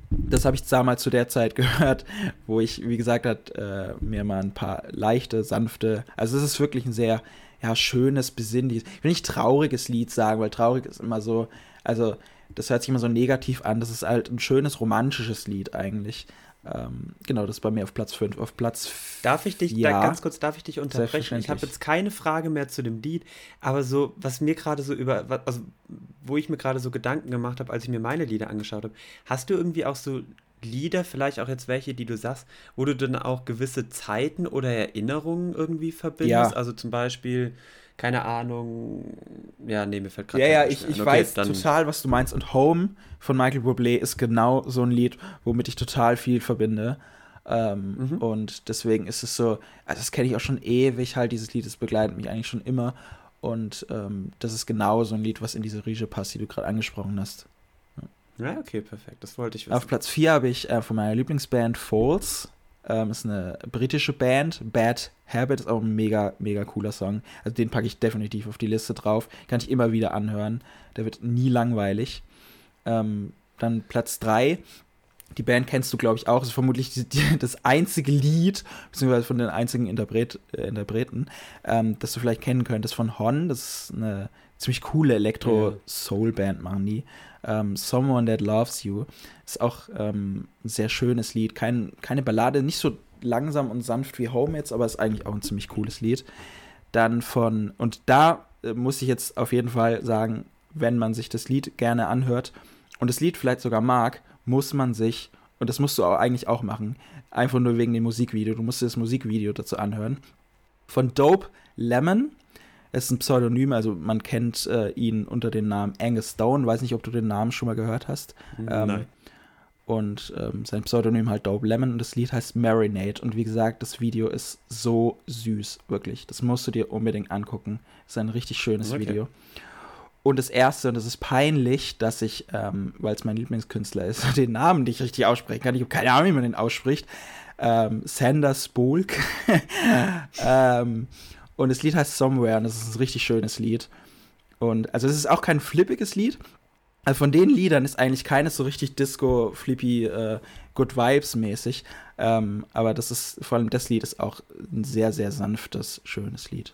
das habe ich damals zu der Zeit <laughs> gehört, wo ich, wie gesagt, hat, äh, mir mal ein paar leichte, sanfte, also es ist wirklich ein sehr ja, schönes, besinnliches, ich will nicht trauriges Lied sagen, weil traurig ist immer so, also das hört sich immer so negativ an, das ist halt ein schönes, romantisches Lied eigentlich. Ähm, genau, das ist bei mir auf Platz 5. Auf Platz Darf ich dich, ja, ganz kurz, darf ich dich unterbrechen? Ich habe jetzt keine Frage mehr zu dem Lied, aber so, was mir gerade so über, also wo ich mir gerade so Gedanken gemacht habe, als ich mir meine Lieder angeschaut habe, hast du irgendwie auch so Lieder, vielleicht auch jetzt welche, die du sagst, wo du dann auch gewisse Zeiten oder Erinnerungen irgendwie verbindest? Ja. Also zum Beispiel keine Ahnung. Ja, nee, mir fällt gerade Ja, ja, ich, ich okay, weiß total, was du meinst. Und Home von Michael Bublé ist genau so ein Lied, womit ich total viel verbinde. Ähm, mhm. Und deswegen ist es so, also das kenne ich auch schon ewig halt, dieses Lied, das begleitet mich eigentlich schon immer. Und ähm, das ist genau so ein Lied, was in diese Riege passt, die du gerade angesprochen hast. Ja. ja, okay, perfekt. Das wollte ich wissen. Auf Platz 4 habe ich äh, von meiner Lieblingsband Falls ähm, ist eine britische Band. Bad Habit ist auch ein mega, mega cooler Song. Also den packe ich definitiv auf die Liste drauf. Kann ich immer wieder anhören. Der wird nie langweilig. Ähm, dann Platz 3. Die Band kennst du, glaube ich, auch. Ist vermutlich die, die, das einzige Lied, beziehungsweise von den einzigen Interpret, äh, Interpreten, ähm, das du vielleicht kennen könntest von Hon. Das ist eine ziemlich coole Elektro-Soul-Band, machen die. Ähm, Someone That Loves You ist auch ähm, ein sehr schönes Lied. Kein, keine Ballade, nicht so langsam und sanft wie Home jetzt, aber ist eigentlich auch ein ziemlich cooles Lied. Dann von, und da äh, muss ich jetzt auf jeden Fall sagen, wenn man sich das Lied gerne anhört und das Lied vielleicht sogar mag, muss man sich, und das musst du auch eigentlich auch machen, einfach nur wegen dem Musikvideo, du musst dir das Musikvideo dazu anhören. Von Dope Lemon ist ein Pseudonym, also man kennt äh, ihn unter dem Namen Angus Stone. Weiß nicht, ob du den Namen schon mal gehört hast. Nein. Ähm, und ähm, sein Pseudonym halt Dope Lemon und das Lied heißt Marinate. Und wie gesagt, das Video ist so süß, wirklich. Das musst du dir unbedingt angucken. Das ist ein richtig schönes okay. Video. Und das erste, und es ist peinlich, dass ich, ähm, weil es mein Lieblingskünstler ist, <laughs> den Namen nicht richtig aussprechen kann. Ich habe keine Ahnung, wie man den ausspricht. Ähm, Sanders Bulk. <laughs> ähm, und das Lied heißt Somewhere und das ist ein richtig schönes Lied. Und also es ist auch kein flippiges Lied. Also von den Liedern ist eigentlich keines so richtig Disco, Flippy, äh, Good Vibes mäßig. Ähm, aber das ist, vor allem das Lied ist auch ein sehr, sehr sanftes, schönes Lied.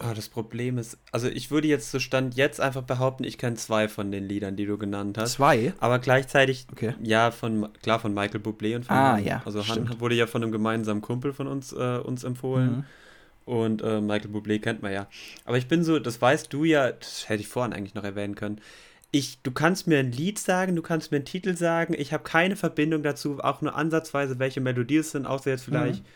Oh, das Problem ist, also ich würde jetzt zu Stand jetzt einfach behaupten, ich kenne zwei von den Liedern, die du genannt hast. Zwei? Aber gleichzeitig, okay. ja, von, klar, von Michael Bublé und von Ah, Han. ja. Also Han stimmt. wurde ja von einem gemeinsamen Kumpel von uns, äh, uns empfohlen. Mhm. Und äh, Michael Bublé kennt man ja. Aber ich bin so, das weißt du ja, das hätte ich vorhin eigentlich noch erwähnen können. Ich, du kannst mir ein Lied sagen, du kannst mir einen Titel sagen. Ich habe keine Verbindung dazu, auch nur ansatzweise, welche Melodie es sind, außer jetzt vielleicht, mhm.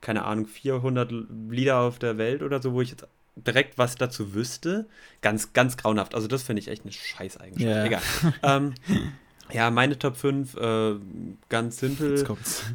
keine Ahnung, 400 Lieder auf der Welt oder so, wo ich jetzt direkt was dazu wüsste. Ganz, ganz grauenhaft. Also, das finde ich echt eine Scheißeigenschaft. Yeah. Egal. ähm, ja, meine Top 5, äh, ganz simpel.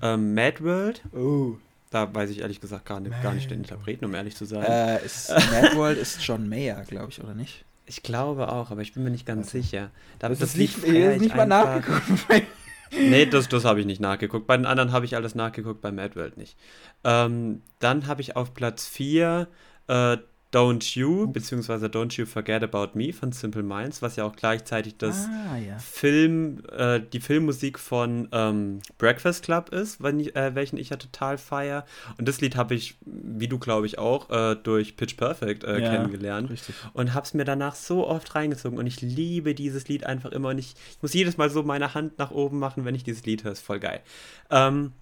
Ähm, Mad World. Oh. Da weiß ich ehrlich gesagt gar nicht, gar nicht den Interpreten, um ehrlich zu sein. Äh, ist, <laughs> Mad World ist John Mayer, glaube ich, oder nicht? Ich glaube auch, aber ich bin mir nicht ganz also, sicher. Da, das, das lief nicht, nicht mal nachgeguckt. <laughs> nee, das, das habe ich nicht nachgeguckt. Bei den anderen habe ich alles nachgeguckt, bei Mad World nicht. Ähm, dann habe ich auf Platz 4 äh, Don't You, beziehungsweise Don't You Forget About Me von Simple Minds, was ja auch gleichzeitig das ah, ja. Film, äh, die Filmmusik von ähm, Breakfast Club ist, ich, äh, welchen ich ja total feier. Und das Lied habe ich, wie du glaube ich auch, äh, durch Pitch Perfect äh, ja, kennengelernt. Richtig. Und habe es mir danach so oft reingezogen. Und ich liebe dieses Lied einfach immer. Und ich, ich, muss jedes Mal so meine Hand nach oben machen, wenn ich dieses Lied höre. Ist voll geil. Ähm,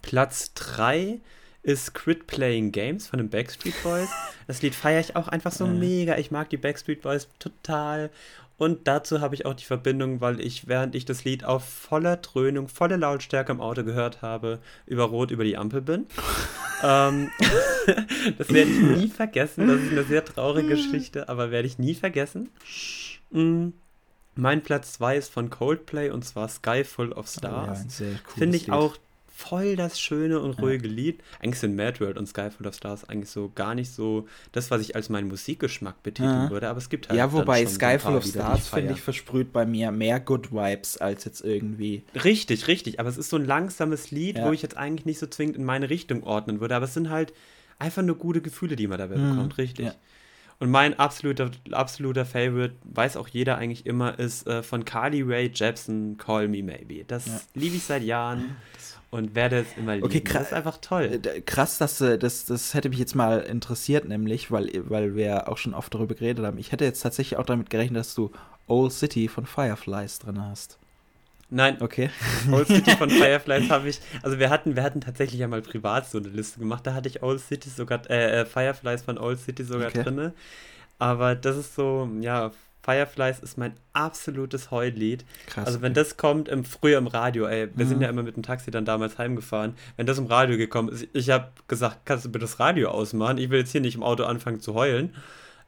Platz 3 ist Quit Playing Games von den Backstreet Boys. <laughs> Das Lied feiere ich auch einfach so mega. Ich mag die Backstreet Boys total. Und dazu habe ich auch die Verbindung, weil ich, während ich das Lied auf voller Dröhnung, voller Lautstärke im Auto gehört habe, über Rot über die Ampel bin. <laughs> ähm, <laughs> das werde ich nie vergessen. Das ist eine sehr traurige Geschichte, aber werde ich nie vergessen. Mhm. Mein Platz 2 ist von Coldplay und zwar Sky Full of Stars. Oh ja, Finde ich Lied. auch voll das schöne und ruhige ja. Lied. Eigentlich sind Mad World und Sky Full of Stars eigentlich so gar nicht so das, was ich als meinen Musikgeschmack betiteln ja. würde, aber es gibt halt. Ja, wobei Sky Full of Stars, finde ich, versprüht bei mir mehr Good Vibes als jetzt irgendwie. Richtig, richtig, aber es ist so ein langsames Lied, ja. wo ich jetzt eigentlich nicht so zwingend in meine Richtung ordnen würde, aber es sind halt einfach nur gute Gefühle, die man dabei mhm. bekommt, richtig. Und mein absoluter, absoluter Favorite, weiß auch jeder eigentlich immer, ist äh, von Carly Ray Jepsen, Call Me Maybe. Das liebe ich seit Jahren und werde es immer lieben. Okay, krass, das ist einfach toll. Äh, krass, dass du, das, das hätte mich jetzt mal interessiert, nämlich, weil, weil wir auch schon oft darüber geredet haben. Ich hätte jetzt tatsächlich auch damit gerechnet, dass du Old City von Fireflies drin hast. Nein. Okay. <laughs> Old City von <laughs> Fireflies habe ich, also wir hatten, wir hatten tatsächlich einmal privat so eine Liste gemacht, da hatte ich Old City sogar, äh, äh Fireflies von Old City sogar okay. drin. Aber das ist so, ja, Fireflies ist mein absolutes Heullied. Krass. Also wenn das kommt im, früher im Radio, ey, wir mhm. sind ja immer mit dem Taxi dann damals heimgefahren, wenn das im Radio gekommen ist, ich habe gesagt, kannst du bitte das Radio ausmachen? Ich will jetzt hier nicht im Auto anfangen zu heulen.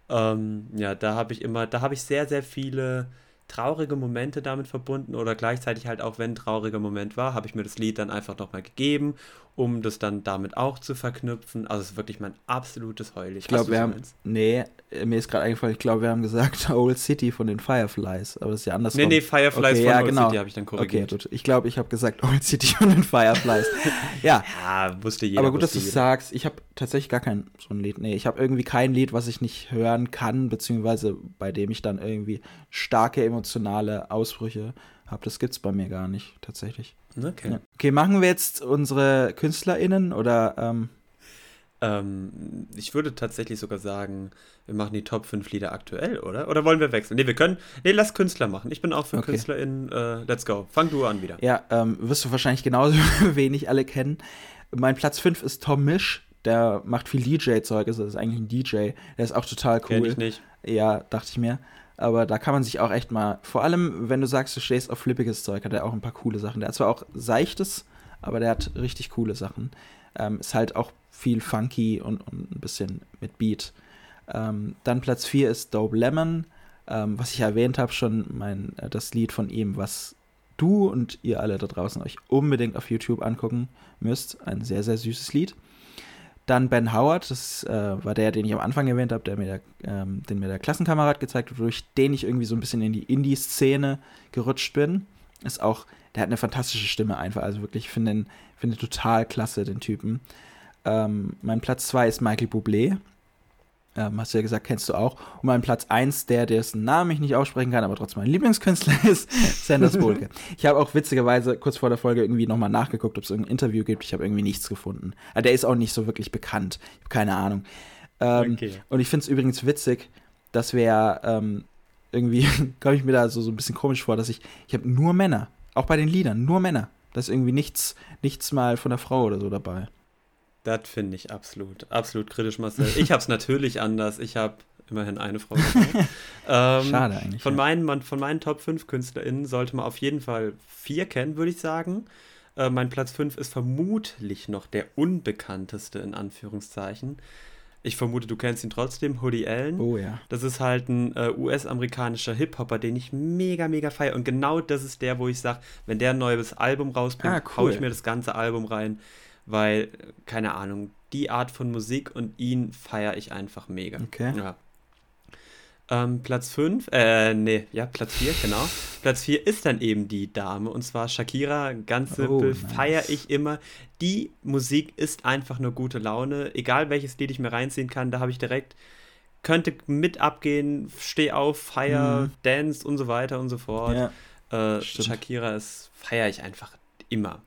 Ähm, ja, da habe ich immer, da habe ich sehr, sehr viele traurige Momente damit verbunden oder gleichzeitig halt auch, wenn ein trauriger Moment war, habe ich mir das Lied dann einfach nochmal gegeben, um das dann damit auch zu verknüpfen. Also es ist wirklich mein absolutes Heul. Ich glaube, wir haben, nee, mir ist gerade eingefallen, ich glaube, wir haben gesagt <laughs> Old City von den Fireflies, aber das ist ja anders. Nee, nee, Fireflies okay, von ja, Old genau. City habe ich dann korrigiert. Okay, gut. Ich glaube, ich habe gesagt <laughs> Old City von den Fireflies. <laughs> ja. ja, wusste jeder. Aber gut, dass du sagst. Ich habe tatsächlich gar kein so ein Lied. Nee, ich habe irgendwie kein Lied, was ich nicht hören kann, beziehungsweise bei dem ich dann irgendwie starke emotionale Ausbrüche habe. Das gibt es bei mir gar nicht, tatsächlich. Okay. Ja. Okay, machen wir jetzt unsere KünstlerInnen oder. Ähm ähm, ich würde tatsächlich sogar sagen, wir machen die Top 5 Lieder aktuell, oder? Oder wollen wir wechseln? Nee, wir können. Nee, lass Künstler machen. Ich bin auch für okay. KünstlerInnen. Äh, let's go. Fang du an wieder. Ja, ähm, wirst du wahrscheinlich genauso <laughs> wenig alle kennen. Mein Platz 5 ist Tom Misch. Der macht viel DJ-Zeug, also ist eigentlich ein DJ. Der ist auch total cool. Kenn ich nicht. Ja, dachte ich mir. Aber da kann man sich auch echt mal, vor allem wenn du sagst, du stehst auf flippiges Zeug, hat er auch ein paar coole Sachen. Der hat zwar auch seichtes, aber der hat richtig coole Sachen. Ähm, ist halt auch viel funky und, und ein bisschen mit Beat. Ähm, dann Platz 4 ist Dope Lemon, ähm, was ich erwähnt habe, schon mein, äh, das Lied von ihm, was du und ihr alle da draußen euch unbedingt auf YouTube angucken müsst. Ein sehr, sehr süßes Lied. Dann Ben Howard, das äh, war der, den ich am Anfang erwähnt habe, der mir der, ähm, den mir der Klassenkamerad gezeigt hat, durch den ich irgendwie so ein bisschen in die Indie-Szene gerutscht bin. Ist auch, der hat eine fantastische Stimme einfach, also wirklich, ich finde den, finde total klasse, den Typen. Ähm, mein Platz 2 ist Michael Bublé. Ähm, hast du ja gesagt, kennst du auch. Und mein Platz 1, der, dessen Namen ich nicht aussprechen kann, aber trotzdem mein Lieblingskünstler <laughs> ist, Sanders Bolke. ich habe auch witzigerweise kurz vor der Folge irgendwie nochmal nachgeguckt, ob es ein Interview gibt. Ich habe irgendwie nichts gefunden. Aber der ist auch nicht so wirklich bekannt. Ich habe keine Ahnung. Ähm, okay. Und ich finde es übrigens witzig, dass wir ähm, irgendwie, <laughs> komme ich mir da so, so ein bisschen komisch vor, dass ich, ich habe nur Männer. Auch bei den Liedern, nur Männer. Da ist irgendwie nichts, nichts mal von der Frau oder so dabei. Das finde ich absolut, absolut kritisch, Marcel. Ich habe es natürlich anders. Ich habe immerhin eine Frau. <laughs> ähm, Schade eigentlich. Von, ja. meinen, von meinen Top 5 KünstlerInnen sollte man auf jeden Fall vier kennen, würde ich sagen. Äh, mein Platz 5 ist vermutlich noch der unbekannteste, in Anführungszeichen. Ich vermute, du kennst ihn trotzdem, Hoodie Allen. Oh ja. Das ist halt ein äh, US-amerikanischer Hip-Hopper, den ich mega, mega feiere. Und genau das ist der, wo ich sage, wenn der ein neues Album rausbringt, ah, cool. hau ich mir das ganze Album rein weil, keine Ahnung, die Art von Musik und ihn feiere ich einfach mega. Okay. Ja. Ähm, Platz 5, äh, nee, ja, Platz 4, genau. Platz 4 ist dann eben die Dame und zwar Shakira, ganz simpel, oh, nice. feiere ich immer. Die Musik ist einfach nur gute Laune, egal welches Lied ich mir reinziehen kann, da habe ich direkt, könnte mit abgehen, steh auf, feier, mhm. dance und so weiter und so fort. Ja, äh, Shakira ist, feiere ich einfach immer.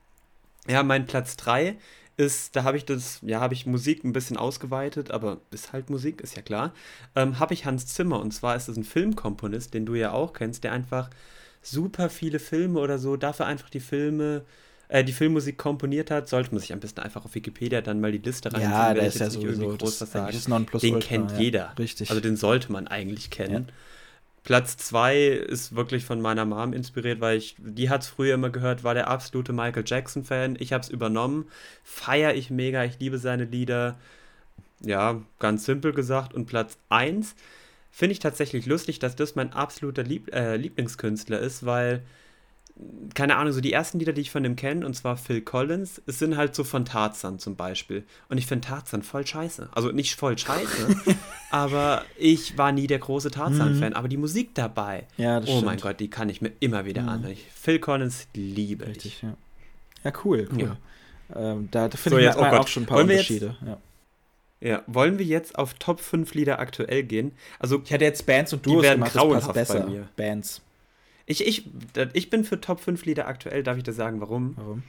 Ja, mein Platz 3 ist, da habe ich das, ja, habe ich Musik ein bisschen ausgeweitet, aber ist halt Musik, ist ja klar. Ähm, habe ich Hans Zimmer und zwar ist das ein Filmkomponist, den du ja auch kennst, der einfach super viele Filme oder so, dafür einfach die Filme, äh, die Filmmusik komponiert hat, sollte man sich am besten einfach auf Wikipedia dann mal die Liste reinziehen, ja, der ist ja sowieso groß was sagen. Den kennt ja, jeder. Richtig. Also den sollte man eigentlich kennen. Ja. Platz 2 ist wirklich von meiner Mom inspiriert, weil ich, die hat es früher immer gehört, war der absolute Michael Jackson-Fan. Ich habe es übernommen, feiere ich mega, ich liebe seine Lieder. Ja, ganz simpel gesagt. Und Platz 1 finde ich tatsächlich lustig, dass das mein absoluter Lieb äh, Lieblingskünstler ist, weil keine Ahnung, so die ersten Lieder, die ich von dem kenne, und zwar Phil Collins, es sind halt so von Tarzan zum Beispiel. Und ich finde Tarzan voll scheiße. Also nicht voll scheiße, <laughs> aber ich war nie der große Tarzan-Fan. Mhm. Aber die Musik dabei, ja, oh stimmt. mein Gott, die kann ich mir immer wieder mhm. anhören. Phil Collins liebe Richtig, ich. Ja. ja, cool, cool. Ja. Ähm, da, da finde so, ich jetzt, oh auch schon ein paar Unterschiede. Jetzt, ja. Ja, wollen wir jetzt auf Top 5 Lieder aktuell gehen? Also ich hatte jetzt Bands und Duos die werden gemacht, grauenhaft besser. bei mir. Bands. Ich, ich, ich bin für Top 5 Lieder aktuell, darf ich dir sagen, warum? Warum?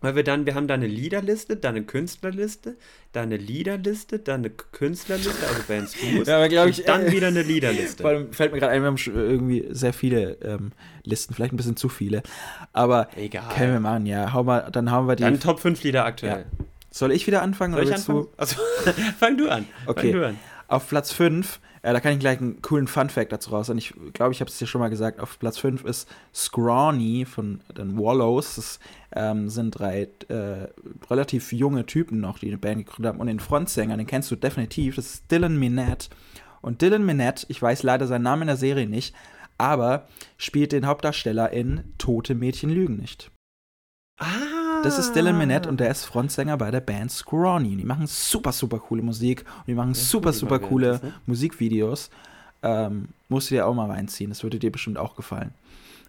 Weil wir dann, wir haben da eine Liederliste, dann eine Künstlerliste, dann eine Liederliste, dann eine Künstlerliste, also Bands <laughs> ja, aber ich, dann äh, wieder eine Liederliste. <laughs> Vor allem fällt mir gerade ein, wir haben irgendwie sehr viele ähm, Listen, vielleicht ein bisschen zu viele, aber Egal. können wir machen, ja, hau mal, dann haben wir die... Dann Top 5 Lieder aktuell. Ja. Soll ich wieder anfangen? Soll ich anfangen? Du? Also, <laughs> fang du an. Okay. Du an. Auf Platz 5, äh, da kann ich gleich einen coolen Fun-Fact dazu raus. Und ich glaube, ich habe es dir schon mal gesagt. Auf Platz 5 ist Scrawny von den Wallows. Das ähm, sind drei äh, relativ junge Typen noch, die eine Band gegründet haben. Und den Frontsänger, den kennst du definitiv. Das ist Dylan Minette. Und Dylan Minette, ich weiß leider seinen Namen in der Serie nicht, aber spielt den Hauptdarsteller in Tote Mädchen lügen nicht. Ah! Das ist Dylan Minette und der ist Frontsänger bei der Band Scrawny. Die machen super, super coole Musik und die machen super, super coole ne? Musikvideos. Ähm, musst du dir auch mal reinziehen, das würde dir bestimmt auch gefallen.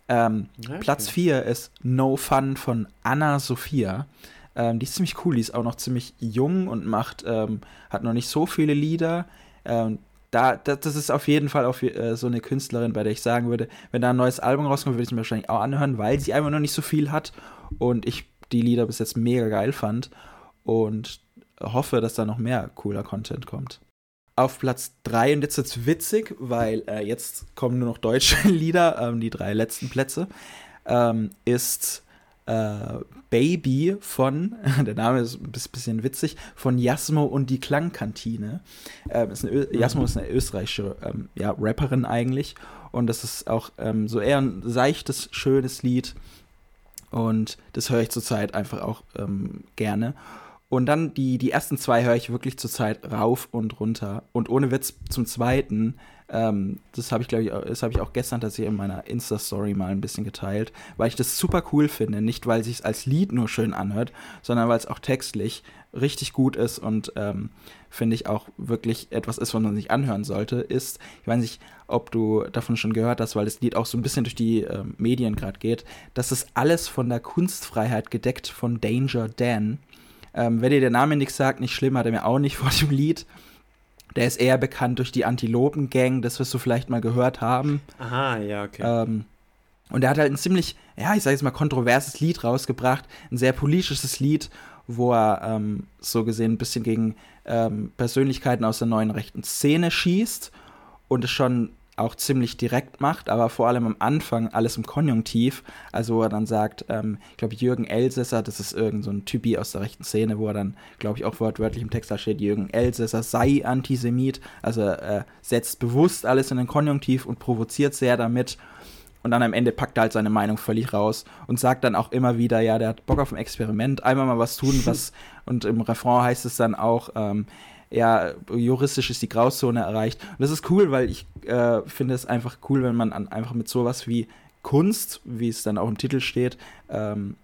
Ähm, okay. Platz 4 ist No Fun von Anna Sophia. Ähm, die ist ziemlich cool, die ist auch noch ziemlich jung und macht, ähm, hat noch nicht so viele Lieder. Ähm, da, das ist auf jeden Fall auf, äh, so eine Künstlerin, bei der ich sagen würde, wenn da ein neues Album rauskommt, würde ich es mir wahrscheinlich auch anhören, weil sie einfach noch nicht so viel hat. Und ich die Lieder bis jetzt mega geil fand und hoffe, dass da noch mehr cooler Content kommt. Auf Platz 3, und jetzt wird es witzig, weil äh, jetzt kommen nur noch deutsche <laughs> Lieder, ähm, die drei letzten Plätze, ähm, ist äh, Baby von, <laughs> der Name ist ein bisschen witzig, von Jasmo und die Klangkantine. Ähm, ist eine, Jasmo ist eine österreichische ähm, ja, Rapperin eigentlich und das ist auch ähm, so eher ein seichtes, schönes Lied und das höre ich zurzeit einfach auch ähm, gerne. Und dann die, die ersten zwei höre ich wirklich zurzeit rauf und runter. Und ohne Witz zum zweiten, ähm, das habe ich, glaube ich, das habe ich auch gestern tatsächlich in meiner Insta-Story mal ein bisschen geteilt, weil ich das super cool finde. Nicht, weil es sich als Lied nur schön anhört, sondern weil es auch textlich richtig gut ist und ähm, finde ich auch wirklich etwas ist, was man sich anhören sollte, ist, ich weiß nicht, ob du davon schon gehört hast, weil das Lied auch so ein bisschen durch die äh, Medien gerade geht, das ist alles von der Kunstfreiheit gedeckt von Danger Dan. Ähm, wenn dir der Name nichts sagt, nicht schlimm, hat er mir auch nicht <laughs> vor dem Lied. Der ist eher bekannt durch die Antilopen-Gang, das wirst du vielleicht mal gehört haben. Aha, ja, okay. Ähm, und er hat halt ein ziemlich, ja, ich sag jetzt mal, kontroverses Lied rausgebracht, ein sehr politisches Lied, wo er ähm, so gesehen ein bisschen gegen ähm, Persönlichkeiten aus der neuen rechten Szene schießt und es schon auch ziemlich direkt macht, aber vor allem am Anfang alles im Konjunktiv. Also wo er dann sagt, ähm, ich glaube, Jürgen Elsässer, das ist irgend so Typi aus der rechten Szene, wo er dann, glaube ich, auch wortwörtlich im Text da steht, Jürgen Elsässer sei Antisemit. Also er äh, setzt bewusst alles in den Konjunktiv und provoziert sehr damit. Und dann am Ende packt er halt seine Meinung völlig raus und sagt dann auch immer wieder, ja, der hat Bock auf ein Experiment, einmal mal was tun, <laughs> was, und im Refrain heißt es dann auch, ähm, ja, juristisch ist die Grauzone erreicht. Und das ist cool, weil ich äh, finde es einfach cool, wenn man an, einfach mit sowas wie Kunst, wie es dann auch im Titel steht, ähm,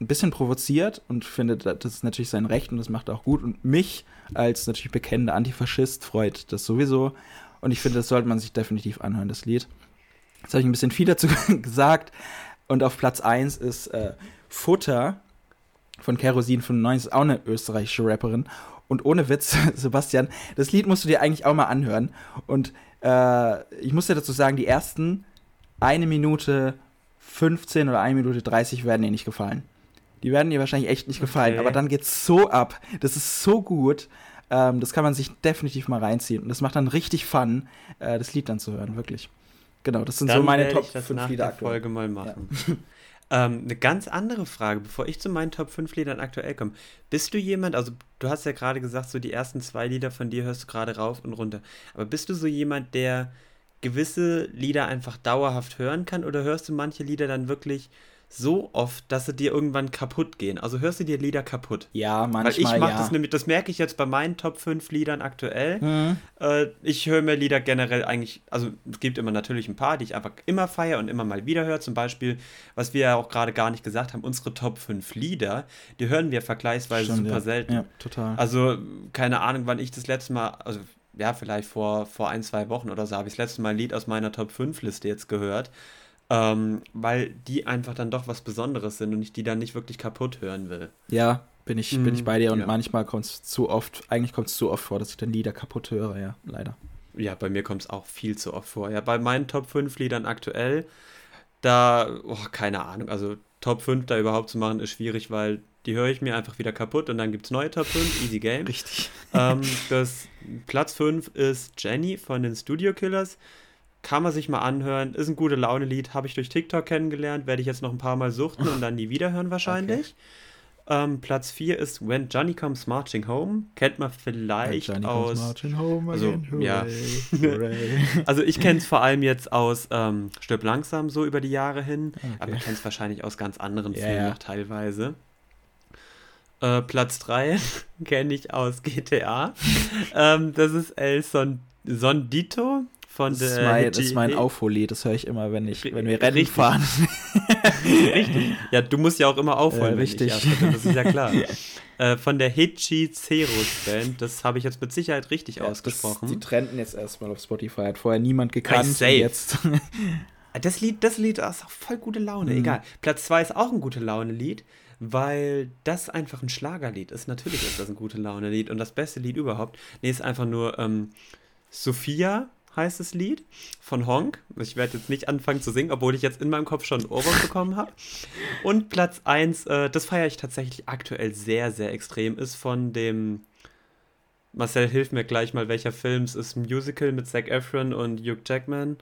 ein bisschen provoziert und finde, das ist natürlich sein Recht und das macht er auch gut. Und mich als natürlich bekennender Antifaschist freut das sowieso. Und ich finde, das sollte man sich definitiv anhören, das Lied. Jetzt habe ich ein bisschen viel dazu <laughs> gesagt. Und auf Platz 1 ist äh, Futter von Kerosin 95, ist auch eine österreichische Rapperin. Und ohne Witz, <laughs> Sebastian, das Lied musst du dir eigentlich auch mal anhören. Und äh, ich muss dir dazu sagen, die ersten eine Minute 15 oder eine Minute 30 werden dir nicht gefallen. Die werden dir wahrscheinlich echt nicht gefallen, okay. aber dann geht's so ab. Das ist so gut. Ähm, das kann man sich definitiv mal reinziehen. Und das macht dann richtig Fun, äh, das Lied dann zu hören, wirklich. Genau, das sind dann so meine Top 5 Lieder aktuell. Folge mal machen. Ja. <laughs> Ähm, eine ganz andere Frage, bevor ich zu meinen Top 5 Liedern aktuell komme. Bist du jemand, also du hast ja gerade gesagt, so die ersten zwei Lieder von dir hörst du gerade rauf und runter. Aber bist du so jemand, der gewisse Lieder einfach dauerhaft hören kann oder hörst du manche Lieder dann wirklich so oft, dass sie dir irgendwann kaputt gehen. Also hörst du dir Lieder kaputt. Ja, manchmal. Weil ich mache ja. das nämlich, das merke ich jetzt bei meinen Top 5 Liedern aktuell. Mhm. Äh, ich höre mir Lieder generell eigentlich, also es gibt immer natürlich ein paar, die ich einfach immer feiere und immer mal wieder höre. Zum Beispiel, was wir ja auch gerade gar nicht gesagt haben, unsere Top 5 Lieder, die hören wir vergleichsweise Stimmt, super ja. selten. Ja, total. Also, keine Ahnung, wann ich das letzte Mal, also ja, vielleicht vor, vor ein, zwei Wochen oder so, habe ich das letzte Mal ein Lied aus meiner Top 5 Liste jetzt gehört ähm, weil die einfach dann doch was Besonderes sind und ich die dann nicht wirklich kaputt hören will. Ja, bin ich, mhm, bin ich mhm, bei dir und ja. manchmal kommt es zu oft, eigentlich kommt es zu oft vor, dass ich dann Lieder kaputt höre, ja, leider. Ja, bei mir kommt es auch viel zu oft vor. Ja, bei meinen Top 5 Liedern aktuell, da, oh, keine Ahnung, also Top 5 da überhaupt zu machen, ist schwierig, weil die höre ich mir einfach wieder kaputt und dann gibt es neue Top 5, Easy Game. Richtig. Ähm, das Platz 5 ist Jenny von den Studio Killers. Kann man sich mal anhören. Ist ein gute Laune-Lied. Habe ich durch TikTok kennengelernt. Werde ich jetzt noch ein paar Mal suchten und dann nie wieder hören wahrscheinlich. Okay. Ähm, Platz 4 ist When Johnny Comes Marching Home. Kennt man vielleicht aus. Home also, hooray, ja. <laughs> Also ich kenne es vor allem jetzt aus ähm, Stirb langsam so über die Jahre hin. Okay. Aber man kennt es wahrscheinlich aus ganz anderen yeah, Filmen noch teilweise. Äh, Platz 3 <laughs> kenne ich aus GTA. ähm, das ist El Son Sondito von das der. Ist mein, das ist mein Aufhollied, das höre ich immer, wenn, ich, wenn wir Rennen richtig. fahren. <laughs> richtig. Ja, du musst ja auch immer aufholen. Äh, richtig. das ist ja klar. <laughs> äh, von der Hitchi Ceros Band, das habe ich jetzt mit Sicherheit richtig ja, ausgesprochen. Das, die trennten jetzt erstmal auf Spotify, hat vorher niemand gekannt. Safe. Jetzt. <laughs> das Lied, das Lied ist auch voll gute Laune, mhm. egal. Platz 2 ist auch ein gute Laune-Lied weil das einfach ein Schlagerlied ist. Natürlich ist das ein gute Laune-Lied und das beste Lied überhaupt. Nee, ist einfach nur ähm, Sophia heißt das Lied von Honk. Ich werde jetzt nicht anfangen zu singen, obwohl ich jetzt in meinem Kopf schon ein Ohrwurm bekommen habe. Und Platz 1, äh, das feiere ich tatsächlich aktuell sehr, sehr extrem, ist von dem. Marcel, hilf mir gleich mal, welcher Film es ist. Musical mit Zac Efron und Hugh Jackman.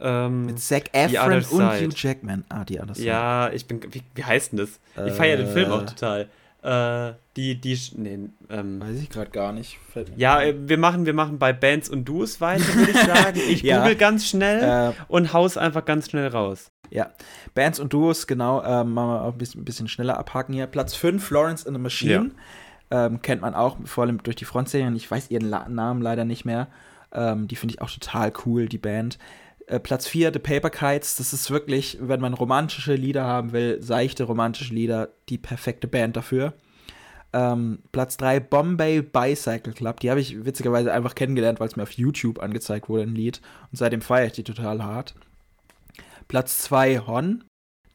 Ähm, mit Zac Efron und Hugh Jackman. Ah, die Side. Ja, ich bin. Wie, wie heißt denn das? Ich feiere den Film auch äh, total. Äh, die, die, nee, ähm, Weiß ich gerade gar nicht. Ja, äh, wir machen, wir machen bei Bands und Duos weiter, würde ich sagen. <laughs> Ich ja. google ganz schnell äh, und haus einfach ganz schnell raus. Ja, Bands und Duos, genau, ähm, machen wir auch ein bisschen, ein bisschen, schneller abhaken hier. Platz 5, Florence in the Machine. Ja. Ähm, kennt man auch, vor allem durch die Frontserien. Ich weiß ihren La Namen leider nicht mehr. Ähm, die finde ich auch total cool, die Band. Äh, Platz 4, The Paper Kites. Das ist wirklich, wenn man romantische Lieder haben will, seichte romantische Lieder, die perfekte Band dafür. Ähm, Platz 3, Bombay Bicycle Club. Die habe ich witzigerweise einfach kennengelernt, weil es mir auf YouTube angezeigt wurde, ein Lied. Und seitdem feiere ich die total hart. Platz 2, Hon,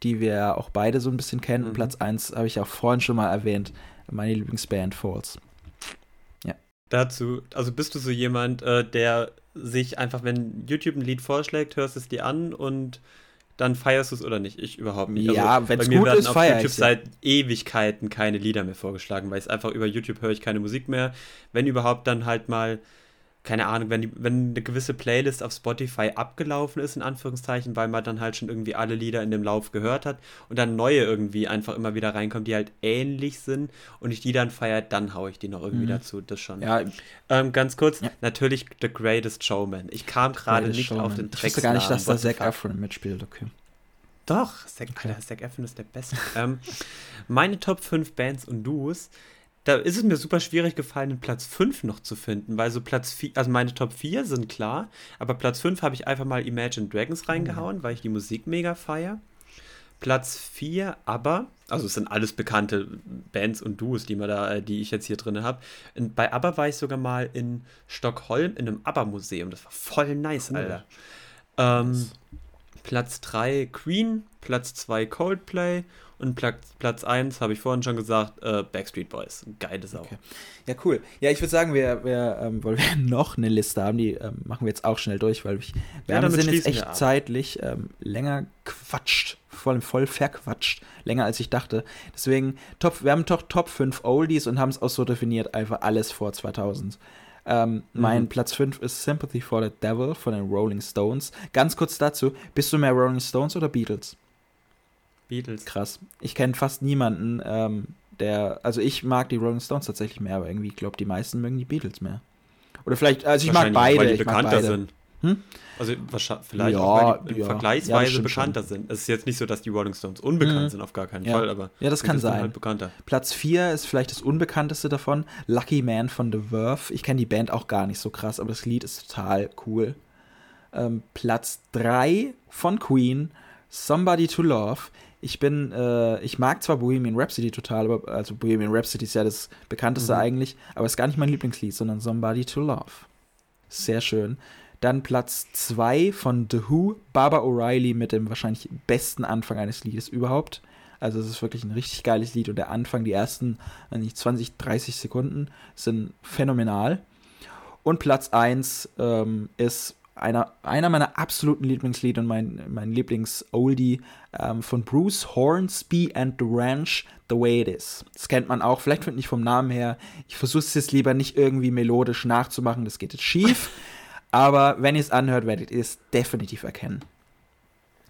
die wir auch beide so ein bisschen kennen. Mhm. Und Platz 1 habe ich auch vorhin schon mal erwähnt, meine Lieblingsband Falls. Dazu, also bist du so jemand, äh, der sich einfach, wenn YouTube ein Lied vorschlägt, hörst es dir an und dann feierst du es oder nicht. Ich überhaupt nicht. Ja, also, wenn es gut ist, feier YouTube seit Ewigkeiten keine Lieder mehr vorgeschlagen, weil es einfach über YouTube höre ich keine Musik mehr. Wenn überhaupt, dann halt mal keine Ahnung, wenn, die, wenn eine gewisse Playlist auf Spotify abgelaufen ist, in Anführungszeichen, weil man dann halt schon irgendwie alle Lieder in dem Lauf gehört hat und dann neue irgendwie einfach immer wieder reinkommen, die halt ähnlich sind und ich die dann feiert, dann haue ich die noch irgendwie mhm. dazu. Das schon. Ja. Ähm, ganz kurz, ja. natürlich The Greatest Showman. Ich kam gerade nicht Showman. auf den Track. Ich wusste gar nicht, dass da Zac Efron mitspielt, okay. Doch, Zac, okay. Alter, Zac Efron ist der Beste. ähm, meine Top 5 Bands und Duos da ist es mir super schwierig gefallen, den Platz 5 noch zu finden, weil so Platz 4, also meine Top 4 sind klar, aber Platz 5 habe ich einfach mal Imagine Dragons reingehauen, mhm. weil ich die Musik mega feier. Platz 4, aber, also es sind alles bekannte Bands und Duos, die, man da, äh, die ich jetzt hier drin habe. Bei ABBA war ich sogar mal in Stockholm in einem ABBA-Museum. Das war voll nice, Alter. Ähm, Platz 3 Queen, Platz 2 Coldplay und Platz, Platz 1, habe ich vorhin schon gesagt, äh, Backstreet Boys. Geile Sau. Okay. Ja, cool. Ja, ich würde sagen, wir, wir ähm, weil wir <laughs> noch eine Liste haben, die ähm, machen wir jetzt auch schnell durch, weil ich, wir ja, haben, sind jetzt echt zeitlich ähm, länger quatscht, voll, voll verquatscht, länger als ich dachte. Deswegen, top, wir haben doch Top 5 Oldies und haben es auch so definiert, einfach alles vor 2000. Ähm, mhm. Mein Platz 5 ist Sympathy for the Devil von den Rolling Stones. Ganz kurz dazu, bist du mehr Rolling Stones oder Beatles? Beatles. Krass. Ich kenne fast niemanden, ähm, der, also ich mag die Rolling Stones tatsächlich mehr, aber irgendwie, ich glaube, die meisten mögen die Beatles mehr. Oder vielleicht, also ich mag beide. Weil die bekannter sind. Hm? Also vielleicht ja, auch, weil die ja, vergleichsweise ja, bekannter schon. sind. Es ist jetzt nicht so, dass die Rolling Stones unbekannt mhm. sind, auf gar keinen. Fall, aber ja, das kann sein. Halt bekannter. Platz 4 ist vielleicht das unbekannteste davon, Lucky Man von The Verve. Ich kenne die Band auch gar nicht so krass, aber das Lied ist total cool. Ähm, Platz 3 von Queen, Somebody to Love. Ich bin, äh, ich mag zwar Bohemian Rhapsody total, aber also Bohemian Rhapsody ist ja das bekannteste mhm. eigentlich, aber ist gar nicht mein Lieblingslied, sondern Somebody to Love. Sehr schön. Dann Platz 2 von The Who, Barbara O'Reilly mit dem wahrscheinlich besten Anfang eines Liedes überhaupt. Also es ist wirklich ein richtig geiles Lied und der Anfang, die ersten nicht 20, 30 Sekunden sind phänomenal. Und Platz 1 ähm, ist einer, einer meiner absoluten Lieblingslieder und mein, mein Lieblings-Oldie ähm, von Bruce Hornsby and the Ranch, The Way It Is. Das kennt man auch, vielleicht nicht vom Namen her. Ich versuche es jetzt lieber nicht irgendwie melodisch nachzumachen, das geht jetzt schief. <laughs> Aber wenn ihr es anhört, werdet ihr es definitiv erkennen.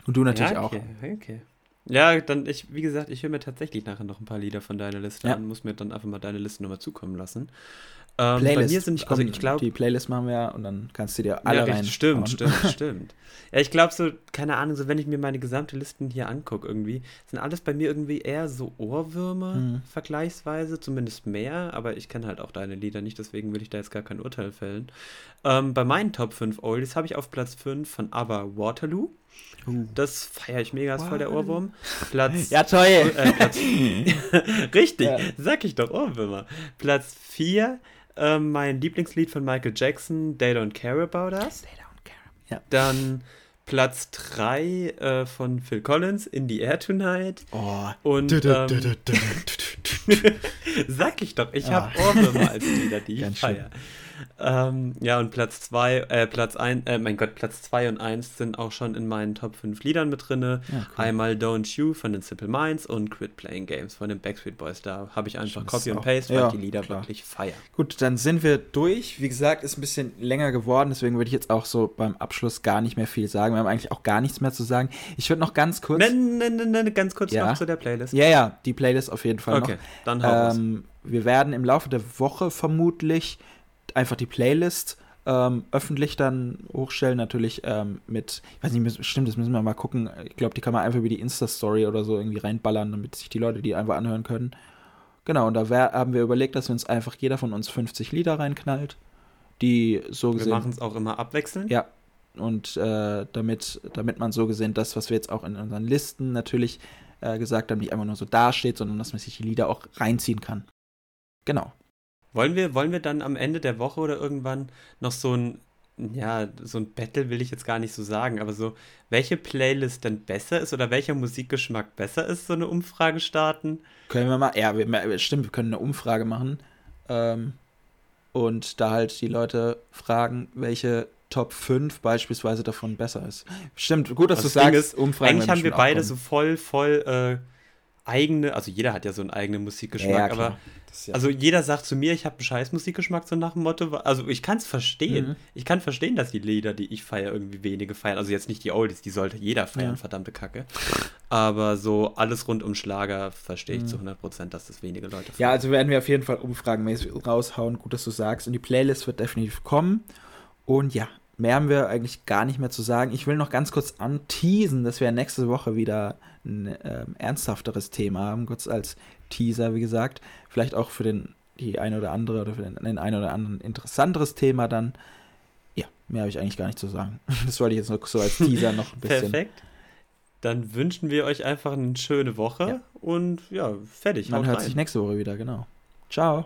Und du natürlich ja, okay, auch. Okay. Ja, dann, ich, wie gesagt, ich höre mir tatsächlich nachher noch ein paar Lieder von deiner Liste ja. an, muss mir dann einfach mal deine Liste nochmal zukommen lassen. Ähm, Playlist. Bei mir sind, ich also ich glaube. Die Playlist machen wir ja und dann kannst du dir alle ja, rein. Stimmt, stimmt, <laughs> stimmt. Ja, ich glaube so, keine Ahnung, so wenn ich mir meine gesamte Listen hier angucke, irgendwie, sind alles bei mir irgendwie eher so Ohrwürmer, mhm. vergleichsweise, zumindest mehr, aber ich kenne halt auch deine Lieder nicht, deswegen will ich da jetzt gar kein Urteil fällen. Ähm, bei meinen Top 5 Oldies habe ich auf Platz 5 von ABBA Waterloo. Uh. Das feiere ich mega, ist voll der Ohrwurm. Platz. Ja, toll. Äh, Platz, <laughs> <laughs> richtig, ja. sag ich doch, Ohrwürmer. Platz 4 ähm, mein Lieblingslied von Michael Jackson, They Don't Care About Us. They Don't Care. Ja. Dann Platz 3 äh, von Phil Collins, In the Air Tonight. Oh. Und ähm, sag ich doch, ich oh. habe Ohrwürmer als Lieder, die <laughs> ich feiere. Ähm, ja, und Platz 2, äh, Platz 1, äh, mein Gott, Platz 2 und 1 sind auch schon in meinen Top 5 Liedern mit drin. Ja, cool. Einmal Don't You von den Simple Minds und Quit Playing Games von den Backstreet Boys. Da habe ich einfach Copy und Paste, weil ja, die Lieder klar. wirklich feier. Gut, dann sind wir durch. Wie gesagt, ist ein bisschen länger geworden, deswegen würde ich jetzt auch so beim Abschluss gar nicht mehr viel sagen. Wir haben eigentlich auch gar nichts mehr zu sagen. Ich würde noch ganz kurz. Nein, nein, nein, ne, ganz kurz ja. noch zu der Playlist. Ja, ja, die Playlist auf jeden Fall okay, noch. dann hau ähm, Wir werden im Laufe der Woche vermutlich einfach die Playlist ähm, öffentlich dann hochstellen, natürlich ähm, mit, ich weiß nicht, stimmt, das müssen wir mal gucken. Ich glaube, die kann man einfach über die Insta-Story oder so irgendwie reinballern, damit sich die Leute die einfach anhören können. Genau, und da wär, haben wir überlegt, dass wir uns einfach jeder von uns 50 Lieder reinknallt, die so gesehen. Wir machen es auch immer abwechselnd. Ja. Und äh, damit, damit man so gesehen das, was wir jetzt auch in unseren Listen natürlich äh, gesagt haben, nicht einfach nur so dasteht, sondern dass man sich die Lieder auch reinziehen kann. Genau. Wollen wir, wollen wir dann am Ende der Woche oder irgendwann noch so ein, ja, so ein Battle will ich jetzt gar nicht so sagen, aber so, welche Playlist denn besser ist oder welcher Musikgeschmack besser ist, so eine Umfrage starten? Können wir mal, ja, wir, stimmt, wir können eine Umfrage machen ähm, und da halt die Leute fragen, welche Top 5 beispielsweise davon besser ist. Stimmt, gut, dass du sagst, ist, Umfragen. Eigentlich haben wir beide so voll, voll äh, eigene, also jeder hat ja so einen eigenen Musikgeschmack, ja, aber ja also jeder sagt zu mir, ich habe einen scheiß Musikgeschmack, so nach dem Motto. Also ich kann es verstehen. Mhm. Ich kann verstehen, dass die Lieder, die ich feiere, irgendwie wenige feiern. Also jetzt nicht die Oldies, die sollte jeder feiern, ja. verdammte Kacke. Aber so alles rund um Schlager verstehe ich mhm. zu 100 Prozent, dass das wenige Leute feiern. Ja, also werden wir auf jeden Fall umfragenmäßig raushauen. Gut, dass du sagst. Und die Playlist wird definitiv kommen. Und ja, mehr haben wir eigentlich gar nicht mehr zu sagen. Ich will noch ganz kurz anteasen, dass wir nächste Woche wieder ein äh, ernsthafteres Thema haben, kurz als Teaser, wie gesagt. Vielleicht auch für den die eine oder andere oder für den, den einen oder anderen interessanteres Thema dann. Ja, mehr habe ich eigentlich gar nicht zu sagen. <laughs> Das wollte ich jetzt noch so als Teaser noch ein bisschen. Perfekt. Dann wünschen wir euch einfach eine schöne Woche ja. und ja, fertig. Man hört rein. sich nächste Woche wieder, genau. Ciao.